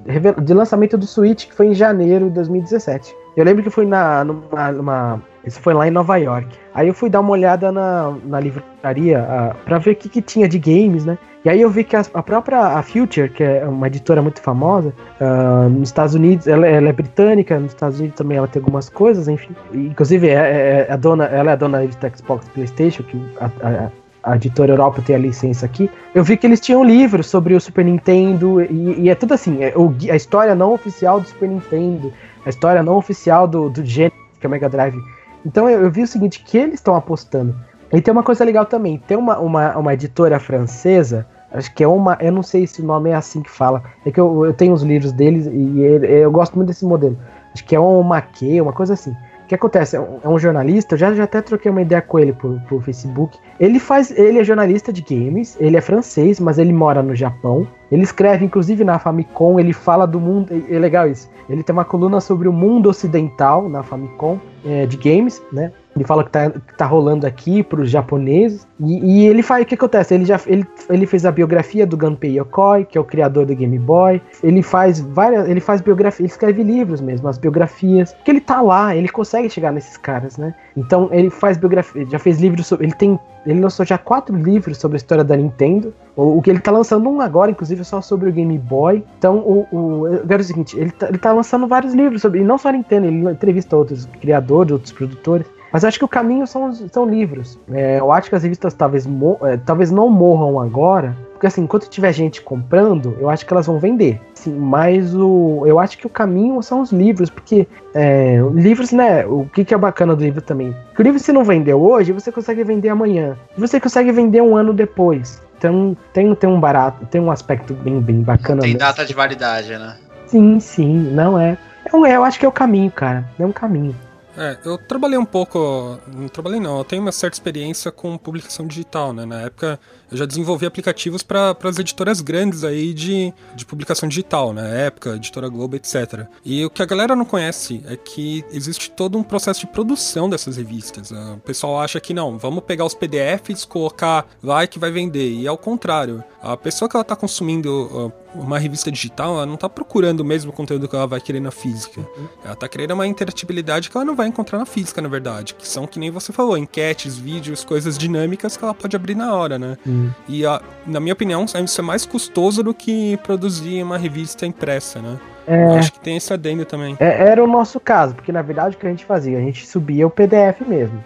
de lançamento do Switch, que foi em janeiro de 2017. Eu lembro que fui na, numa, numa isso foi lá em Nova York. Aí eu fui dar uma olhada na, na livraria uh, pra ver o que, que tinha de games, né? E aí eu vi que a, a própria a Future, que é uma editora muito famosa, uh, nos Estados Unidos, ela, ela, é britânica, nos Estados Unidos também ela tem algumas coisas, enfim. Inclusive, é, é, é a dona, ela é a dona da Xbox Playstation, que a, a, a editora Europa tem a licença aqui, eu vi que eles tinham livros sobre o Super Nintendo, e, e é tudo assim, é, o, a história não oficial do Super Nintendo, a história não oficial do, do Genesis, que é o Mega Drive então eu, eu vi o seguinte, que eles estão apostando. E tem uma coisa legal também, tem uma, uma, uma editora francesa, acho que é uma, eu não sei se o nome é assim que fala, é que eu, eu tenho os livros deles e ele, eu gosto muito desse modelo. Acho que é um maquê, uma coisa assim. O que acontece? É um, é um, jornalista, eu já, já até troquei uma ideia com ele por, por Facebook. Ele faz. Ele é jornalista de games, ele é francês, mas ele mora no Japão. Ele escreve, inclusive, na Famicom, ele fala do mundo. É legal isso. Ele tem uma coluna sobre o mundo ocidental na Famicom é, de games, né? Ele fala que tá, que tá rolando aqui pros japoneses. E, e, ele faz. O que acontece? Ele já ele, ele fez a biografia do Gunpei Yokoi, que é o criador do Game Boy. Ele faz várias. Ele faz biografia, ele escreve livros mesmo, as biografias. Que ele tá lá, ele consegue chegar nesses caras, né? Então ele faz biografia, já fez livros sobre. Ele tem. Ele lançou já quatro livros sobre a história da Nintendo. O, o que ele tá lançando um agora, inclusive, só sobre o Game Boy. Então, o, o, eu quero o seguinte, ele tá, ele tá lançando vários livros sobre. E não só a Nintendo, ele entrevista outros criadores, outros produtores. Mas eu acho que o caminho são, são livros. É, eu acho que as revistas talvez, é, talvez não morram agora, porque assim, enquanto tiver gente comprando, eu acho que elas vão vender. Sim, mas o, eu acho que o caminho são os livros, porque é, livros, né? O que, que é bacana do livro também? Que o livro, se não vendeu hoje, você consegue vender amanhã. Você consegue vender um ano depois. Então tem, tem um barato, tem um aspecto bem, bem bacana. Tem data de validade, né? Sim, sim, não é. É um, eu acho que é o caminho, cara. É um caminho. É, eu trabalhei um pouco. Não trabalhei não, eu tenho uma certa experiência com publicação digital, né? Na época eu já desenvolvi aplicativos para as editoras grandes aí de, de publicação digital, né? Época, Editora Globo, etc. E o que a galera não conhece é que existe todo um processo de produção dessas revistas. O pessoal acha que não, vamos pegar os PDFs, colocar lá que vai vender. E é o contrário. A pessoa que ela está consumindo uma revista digital, ela não está procurando o mesmo conteúdo que ela vai querer na física. Uhum. Ela está querendo uma interatibilidade que ela não vai encontrar na física, na verdade. Que são, que nem você falou, enquetes, vídeos, coisas dinâmicas que ela pode abrir na hora, né? Uhum. E, a, na minha opinião, isso é mais custoso do que produzir uma revista impressa, né? É, acho que tem esse adendo também. É, era o nosso caso, porque na verdade o que a gente fazia? A gente subia o PDF mesmo.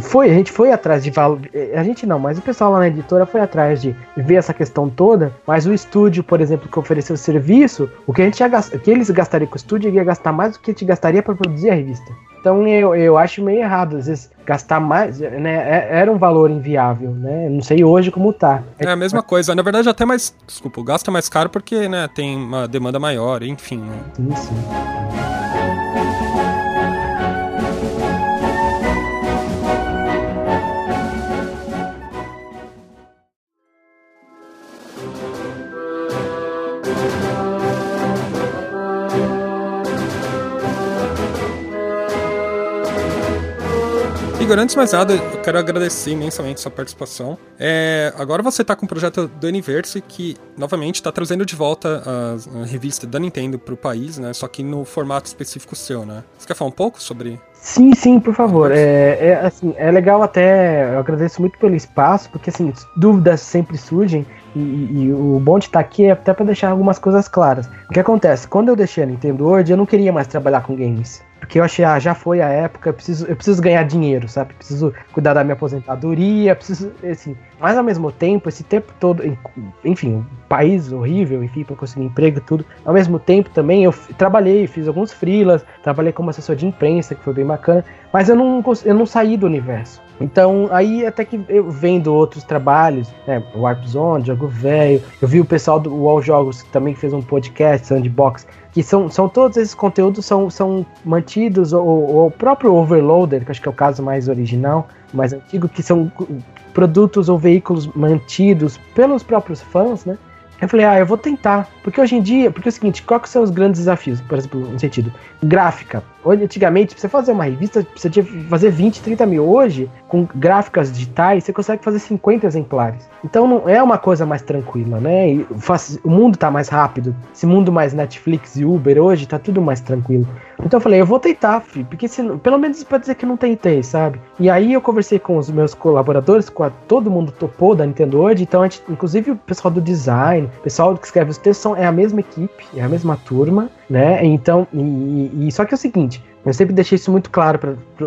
Foi, a gente foi atrás de valor. A gente não, mas o pessoal lá na editora foi atrás de ver essa questão toda. Mas o estúdio, por exemplo, que ofereceu o serviço, o que a gente ia o que eles gastariam com o estúdio ia gastar mais do que a gente gastaria para produzir a revista. Então eu, eu acho meio errado, às vezes, gastar mais, né? é- Era um valor inviável, né? Não sei hoje como tá. É a mesma coisa. Na verdade, até mais. Desculpa, é mais caro porque, né, tem uma demanda maior, enfim, né? Sim, sim. Igor, antes de mais nada, eu quero agradecer imensamente sua participação. É, agora você está com o projeto do Universe, que novamente está trazendo de volta a, a revista da Nintendo para o país, né? Só que no formato específico seu, né? Você quer falar um pouco sobre. Sim, sim, por favor. É, é, assim, é legal até. Eu agradeço muito pelo espaço, porque assim, dúvidas sempre surgem. E, e- o bom de estar aqui é até para deixar algumas coisas claras. O que acontece? Quando eu deixei a Nintendo World, eu não queria mais trabalhar com games. Porque eu achei, ah, já foi a época, eu preciso, eu preciso ganhar dinheiro, sabe? Preciso cuidar da minha aposentadoria, preciso, assim. Mas ao mesmo tempo, esse tempo todo, en- enfim, um país horrível, enfim, para conseguir emprego e tudo. Ao mesmo tempo também eu trabalhei, fiz alguns freelas, trabalhei como assessor de imprensa, que foi bem bacana, mas eu não, eu não saí do universo. Então, aí até que eu vendo outros trabalhos, né, Warp Zone, Jogo Velho, eu vi o pessoal do UOL Jogos que também fez um podcast, Sandbox, que são, são todos esses conteúdos são, são mantidos, ou, o próprio Overloader, que acho que é o caso mais original, mais antigo, que são produtos ou veículos mantidos pelos próprios fãs, né? Eu falei, ah, eu vou tentar. Porque hoje em dia, porque é o seguinte, quais são os grandes desafios? Por exemplo, no sentido, gráfica. Antigamente, pra você fazer uma revista, você tinha que fazer 20, 30 mil. Hoje, com gráficas digitais, você consegue fazer 50 exemplares. Então não é uma coisa mais tranquila, né? E faz- o mundo tá mais rápido. Esse mundo mais Netflix e Uber hoje tá tudo mais tranquilo. Então eu falei, eu vou tentar, fi, porque se, pelo menos pode dizer que não tentei, sabe? E aí eu conversei com os meus colaboradores, com a- todo mundo topou da Nintendo World, então a gente, inclusive o pessoal do design, o pessoal que escreve os textos são, é a mesma equipe, é a mesma turma, né? Então, e, e- só que é o seguinte, eu sempre deixei isso muito claro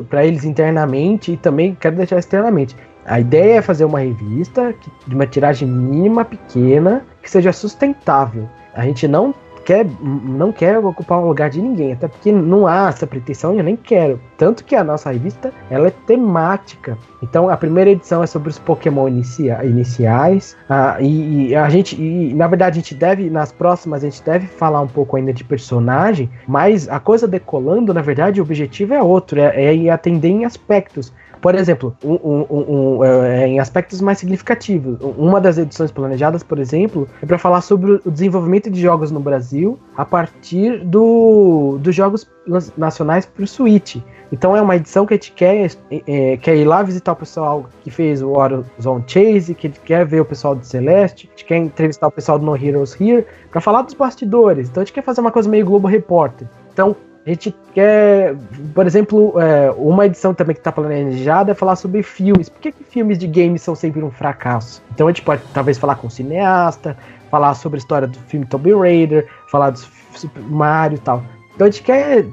para eles internamente e também quero deixar externamente. A ideia é fazer uma revista de uma tiragem mínima, pequena, que seja sustentável. A gente não quer, não quer ocupar um lugar de ninguém, até porque não há essa pretensão e eu nem quero. Tanto que a nossa revista ela é temática. Então a primeira edição é sobre os Pokémon inicia- iniciais. ah, e, e a gente, e, na verdade, a gente deve, nas próximas, a gente deve falar um pouco ainda de personagem, mas a coisa decolando, na verdade, o objetivo é outro, é, é atender em aspectos. Por exemplo, um- um- um- um, é, em aspectos mais significativos. Uma das edições planejadas, por exemplo, é para falar sobre o desenvolvimento de jogos no Brasil a partir do, dos jogos nacionais para o Switch. Então é uma edição que a gente quer, é, quer ir lá visitar o pessoal que fez o Horizon Chase, que a gente quer ver o pessoal do Celeste, a gente quer entrevistar o pessoal do No Heroes Here, para falar dos bastidores. Então a gente quer fazer uma coisa meio Globo Repórter. Então a gente quer, por exemplo, é, uma edição também que está planejada é falar sobre filmes. Por que, que filmes de games são sempre um fracasso? Então a gente pode talvez falar com o cineasta, falar sobre a história do filme Tomb Raider, falar do Super Mario e tal. Então a gente quer,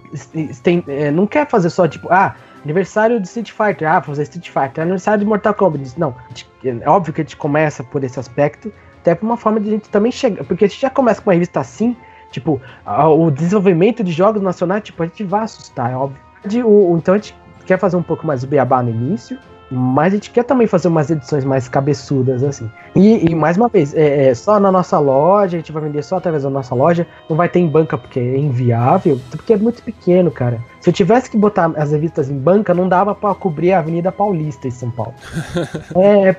tem, é, não quer fazer só tipo, ah, aniversário de Street Fighter, ah, fazer Street Fighter, aniversário de Mortal Kombat. Não, gente- é óbvio que a gente começa por esse aspecto, até por uma forma de a gente também chegar, porque a gente já começa com uma revista assim, tipo, o desenvolvimento de jogos nacionais, tipo, a gente vai assustar, é óbvio. O- o- então a gente quer fazer um pouco mais do beabá no início, mas a gente quer também fazer umas edições mais cabeçudas, assim. E, e, mais uma vez, é, é só na nossa loja, a gente vai vender só através da nossa loja, não vai ter em banca porque é inviável, porque é muito pequeno, cara. Se eu tivesse que botar as revistas em banca, não dava pra cobrir a Avenida Paulista em São Paulo. é, é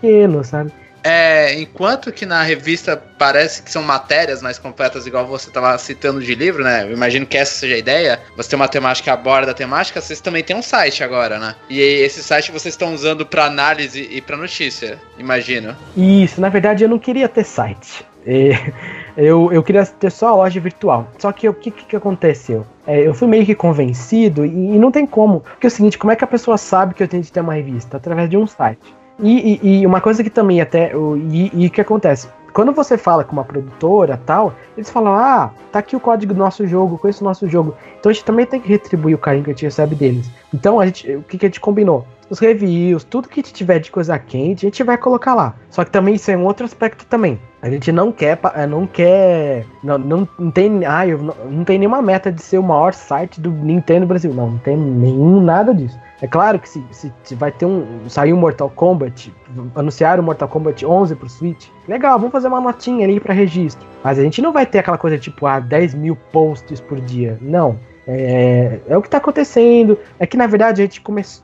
pequeno, sabe? É, enquanto que na revista parece que são matérias mais completas, igual você estava citando de livro, né? Eu imagino que essa seja a ideia. Você tem uma temática aborda a temática, vocês também têm um site agora, né? E esse site vocês estão usando para análise e para notícia, imagino. Isso, na verdade eu não queria ter site. Eu, eu queria ter só a loja virtual. Só que o que, que, que aconteceu? É, eu fui meio que convencido e, e não tem como. Porque é o seguinte, como é que a pessoa sabe que eu tenho que ter uma revista? Através de um site. E, e- e uma coisa que também até. E e que acontece? Quando você fala com uma produtora tal, eles falam: Ah, tá aqui o código do nosso jogo, conheço o nosso jogo. Então a gente também tem que retribuir o carinho que a gente recebe deles. Então a gente, o que, que a gente combinou? os reviews, tudo que tiver de coisa quente, a gente vai colocar lá. Só que também isso é um outro aspecto também. A gente não quer, não quer, não, não, não tem, eu não, não tem nenhuma meta de ser o maior site do Nintendo Brasil. Não, não tem nenhum nada disso. É claro que se, se, vai ter um, sair um Mortal Kombat, anunciar o Mortal Kombat 11 pro Switch, legal, vamos fazer uma notinha ali para registro. Mas a gente não vai ter aquela coisa tipo, ah, 10 mil posts por dia. Não. É, é o que está acontecendo. É que na verdade a gente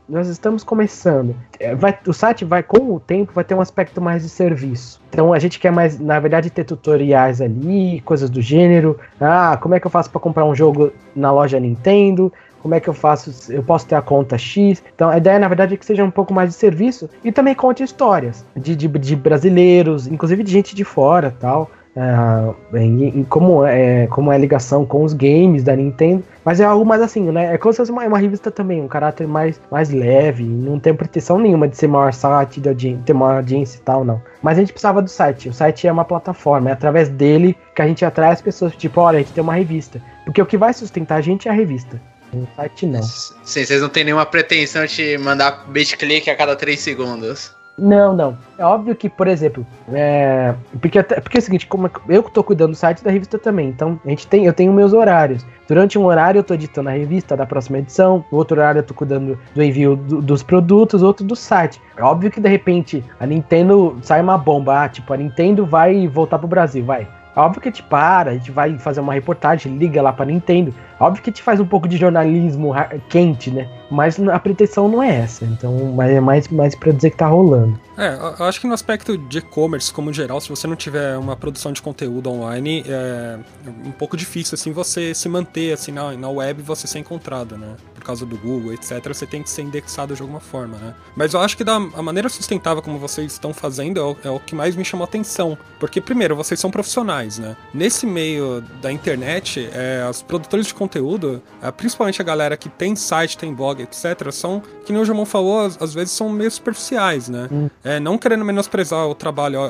nós estamos começando. É, vai, o site vai com o tempo vai ter um aspecto mais de serviço. Então a gente quer mais, na verdade, ter tutoriais ali, coisas do gênero. Ah, como é que eu faço para comprar um jogo na loja Nintendo? Como é que eu faço? Eu posso ter a conta X. Então a ideia, na verdade, é que seja um pouco mais de serviço e também conte histórias de, de, de brasileiros, inclusive de gente de fora tal. É, em, em como, é, como é a ligação com os games da Nintendo, mas é algo mais assim, né? É como se fosse uma, uma revista também, um caráter mais, mais leve, não tem pretensão nenhuma de ser maior site, de ter maior audiência e tal, não. Mas a gente precisava do site, o site é uma plataforma, é através dele que a gente atrai as pessoas, tipo, olha, a gente tem uma revista. Porque o que vai sustentar a gente é a revista. O site não. Sim, vocês não têm nenhuma pretensão de mandar bait click a cada 3 segundos. Não, não. É óbvio que, por exemplo, é... porque, porque é o seguinte, como eu que tô cuidando do site da revista também, então a gente tem, eu tenho meus horários. Durante um horário eu tô editando a revista da próxima edição, no outro horário eu tô cuidando do envio do, dos produtos, outro do site. É óbvio que de repente a Nintendo sai uma bomba, ah, tipo, a Nintendo vai voltar pro Brasil, vai. Óbvio que a gente para, a gente vai fazer uma reportagem, liga lá pra Nintendo. Óbvio que a gente faz um pouco de jornalismo quente, né? Mas a pretensão não é essa. Então, é mais, mais pra dizer que tá rolando. É, eu acho que no aspecto de e-commerce, como geral, se você não tiver uma produção de conteúdo online, é um pouco difícil, assim, você se manter, assim, na, na web você ser encontrado, né? Por causa do Google, etc. Você tem que ser indexado de alguma forma, né? Mas eu acho que da a maneira sustentável como vocês estão fazendo é o, é o que mais me chamou atenção. Porque, primeiro, vocês são profissionais, né? Nesse meio da internet, é, os produtores de conteúdo, é, principalmente a galera que tem site, tem blog, etc., são, que nem o Jamon falou, às, vezes são meio superficiais, né? Hum. É, não querendo menosprezar o trabalho.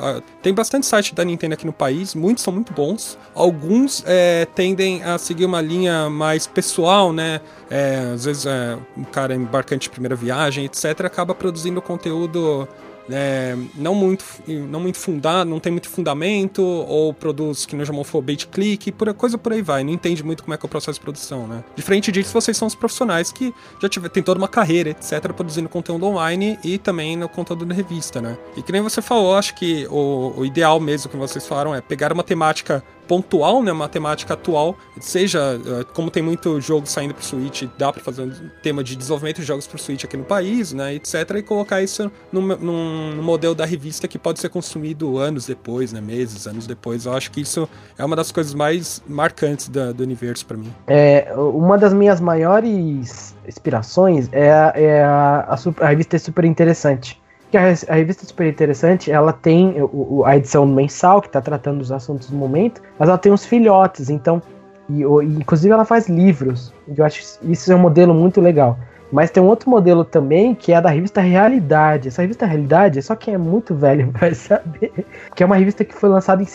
Tem bastante site da Nintendo aqui no país, muitos são muito bons. Alguns é, tendem a seguir uma linha mais pessoal, né? É, às vezes é, um cara embarcante de primeira viagem, etc., acaba produzindo conteúdo é, não muito não muito fundado, não tem muito fundamento, ou produz que não chamou for bait click, por coisa por aí vai, não entende muito como é que é o processo de produção, né? Diferente disso, vocês são os profissionais que já tiver, tem toda uma carreira, etc, produzindo conteúdo online e também no conteúdo da revista, né? E que nem você falou, acho que o, o ideal mesmo que vocês falaram é pegar uma temática pontual, né, matemática atual, seja eh, como tem muito jogo saindo pro Switch, dá para fazer um tema de desenvolvimento de jogos pro Switch aqui no país, né, etc, e colocar isso num, num, modelo da revista que pode ser consumido anos depois, né, meses, anos depois. Eu acho que isso é uma das coisas mais marcantes da, do universo para mim. É, uma das minhas maiores inspirações é, é a, a, a revista é super interessante que a, a, revista Super Interessante, ela tem o, a edição mensal, que está tratando dos assuntos do momento, mas ela tem uns filhotes, então, e, o, inclusive ela faz livros, eu acho isso é um modelo muito legal. Mas tem um outro modelo também, que é a da revista Realidade. Essa revista Realidade, só quem é muito velho vai saber, que é uma revista que foi lançada em,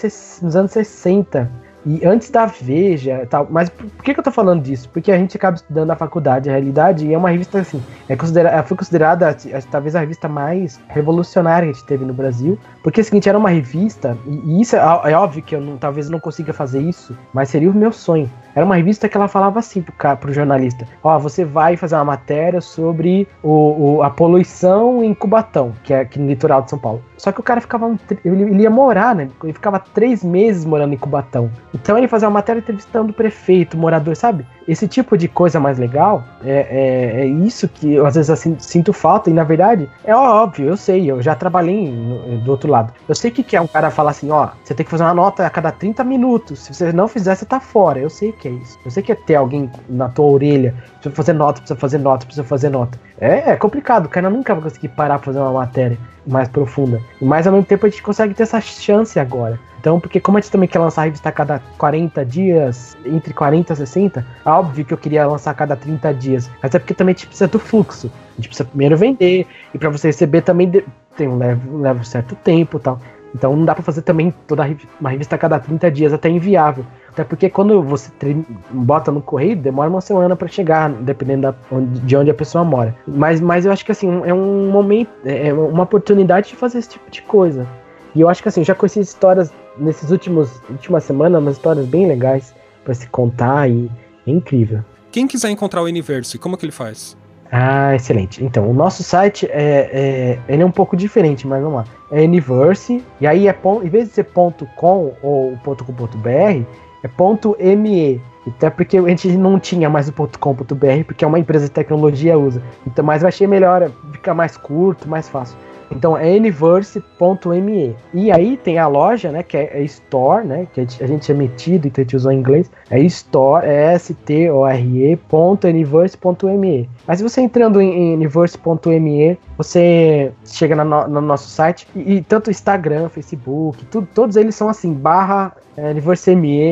nos anos 60 e antes da Veja tal. Mas por que, que eu tô falando disso? Porque a gente acaba estudando na faculdade a realidade e é uma revista assim. É considera foi considerada talvez a revista mais revolucionária que a gente teve no Brasil. Porque é o seguinte, era uma revista, e, isso é, é óbvio que eu não, talvez eu não consiga fazer isso, mas seria o meu sonho. Era uma revista que ela falava assim pro, cara, pro jornalista: Ó, oh, você vai fazer uma matéria sobre o, o, a poluição em Cubatão, que é aqui no litoral de São Paulo. Só que o cara ficava. Um, ele, ele, ia morar, né? Ele ficava três meses morando em Cubatão. Então ele fazia uma matéria entrevistando o prefeito, morador, sabe? Esse tipo de coisa mais legal é, é, é isso que eu às vezes assim, sinto falta. E na verdade, é óbvio, eu sei, eu já trabalhei do outro lado. Eu sei que, que é um cara falar assim: ó, você tem que fazer uma nota a cada 30 minutos. Se você não fizer, você tá fora. Eu sei que é isso. Eu sei que é ter alguém na tua orelha, precisa fazer nota, precisa fazer nota, precisa fazer nota. É, é complicado, o cara nunca vai conseguir parar pra fazer uma matéria mais profunda. Mas ao mesmo tempo a gente consegue ter essa chance agora. Então, porque como a gente também quer lançar a revista a cada 40 dias, entre 40 e 60, é óbvio que eu queria lançar a cada 30 dias. Mas é porque também a gente precisa do fluxo. A gente precisa primeiro vender, e para você receber também tem um leva, um certo tempo tal. Então não dá pra fazer também toda uma revista a cada 30 dias, até inviável. Até porque quando você bota no correio, demora uma semana para chegar, dependendo de onde a pessoa mora. Mas, mas eu acho que assim, é um momento, é uma oportunidade de fazer esse tipo de coisa. E eu acho que assim, já conheci histórias nesses últimos últimas semanas, umas histórias bem legais para se contar e é incrível. Quem quiser encontrar o Universe, como que ele faz? Ah, excelente. Então, o nosso site é, é, ele é um pouco diferente, mas vamos lá. É Universe, e aí é ponto, em vez de ser ponto .com ou ponto .com.br, é ponto .me. Até porque a gente não tinha mais o .com.br, porque é uma empresa de tecnologia usa. Então, mas eu achei melhor, fica mais curto, mais fácil. Então é universe.me. E aí tem a loja, né, que é, store, né, que a gente é metido, a gente usou em inglês. É store, é S-T-O-R-E, universe.me. Mas você entrando em, universe.me, você chega no, no nosso site e, e, tanto Instagram, Facebook, tudo, todos eles são assim, barra é,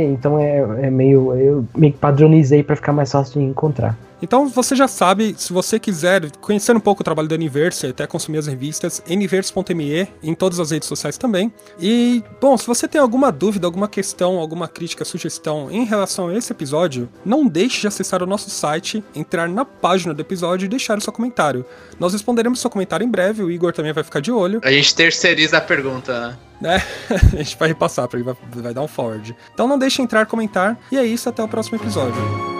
então é, é meio, eu meio que padronizei para ficar mais fácil de encontrar. Então você já sabe, se você quiser conhecer um pouco o trabalho da Universe, até consumir as revistas, universe.me em todas as redes sociais também. E, bom, se você tem alguma dúvida, alguma questão, alguma crítica, sugestão em relação a esse episódio, não deixe de acessar o nosso site, entrar na página do episódio e deixar o seu comentário. Nós responderemos seu comentário em breve, o Igor também vai ficar de olho. A gente terceiriza a pergunta, né? É, a gente vai repassar, ele vai, vai dar um forward. Então não deixe de entrar, comentar, e é isso, até o próximo episódio.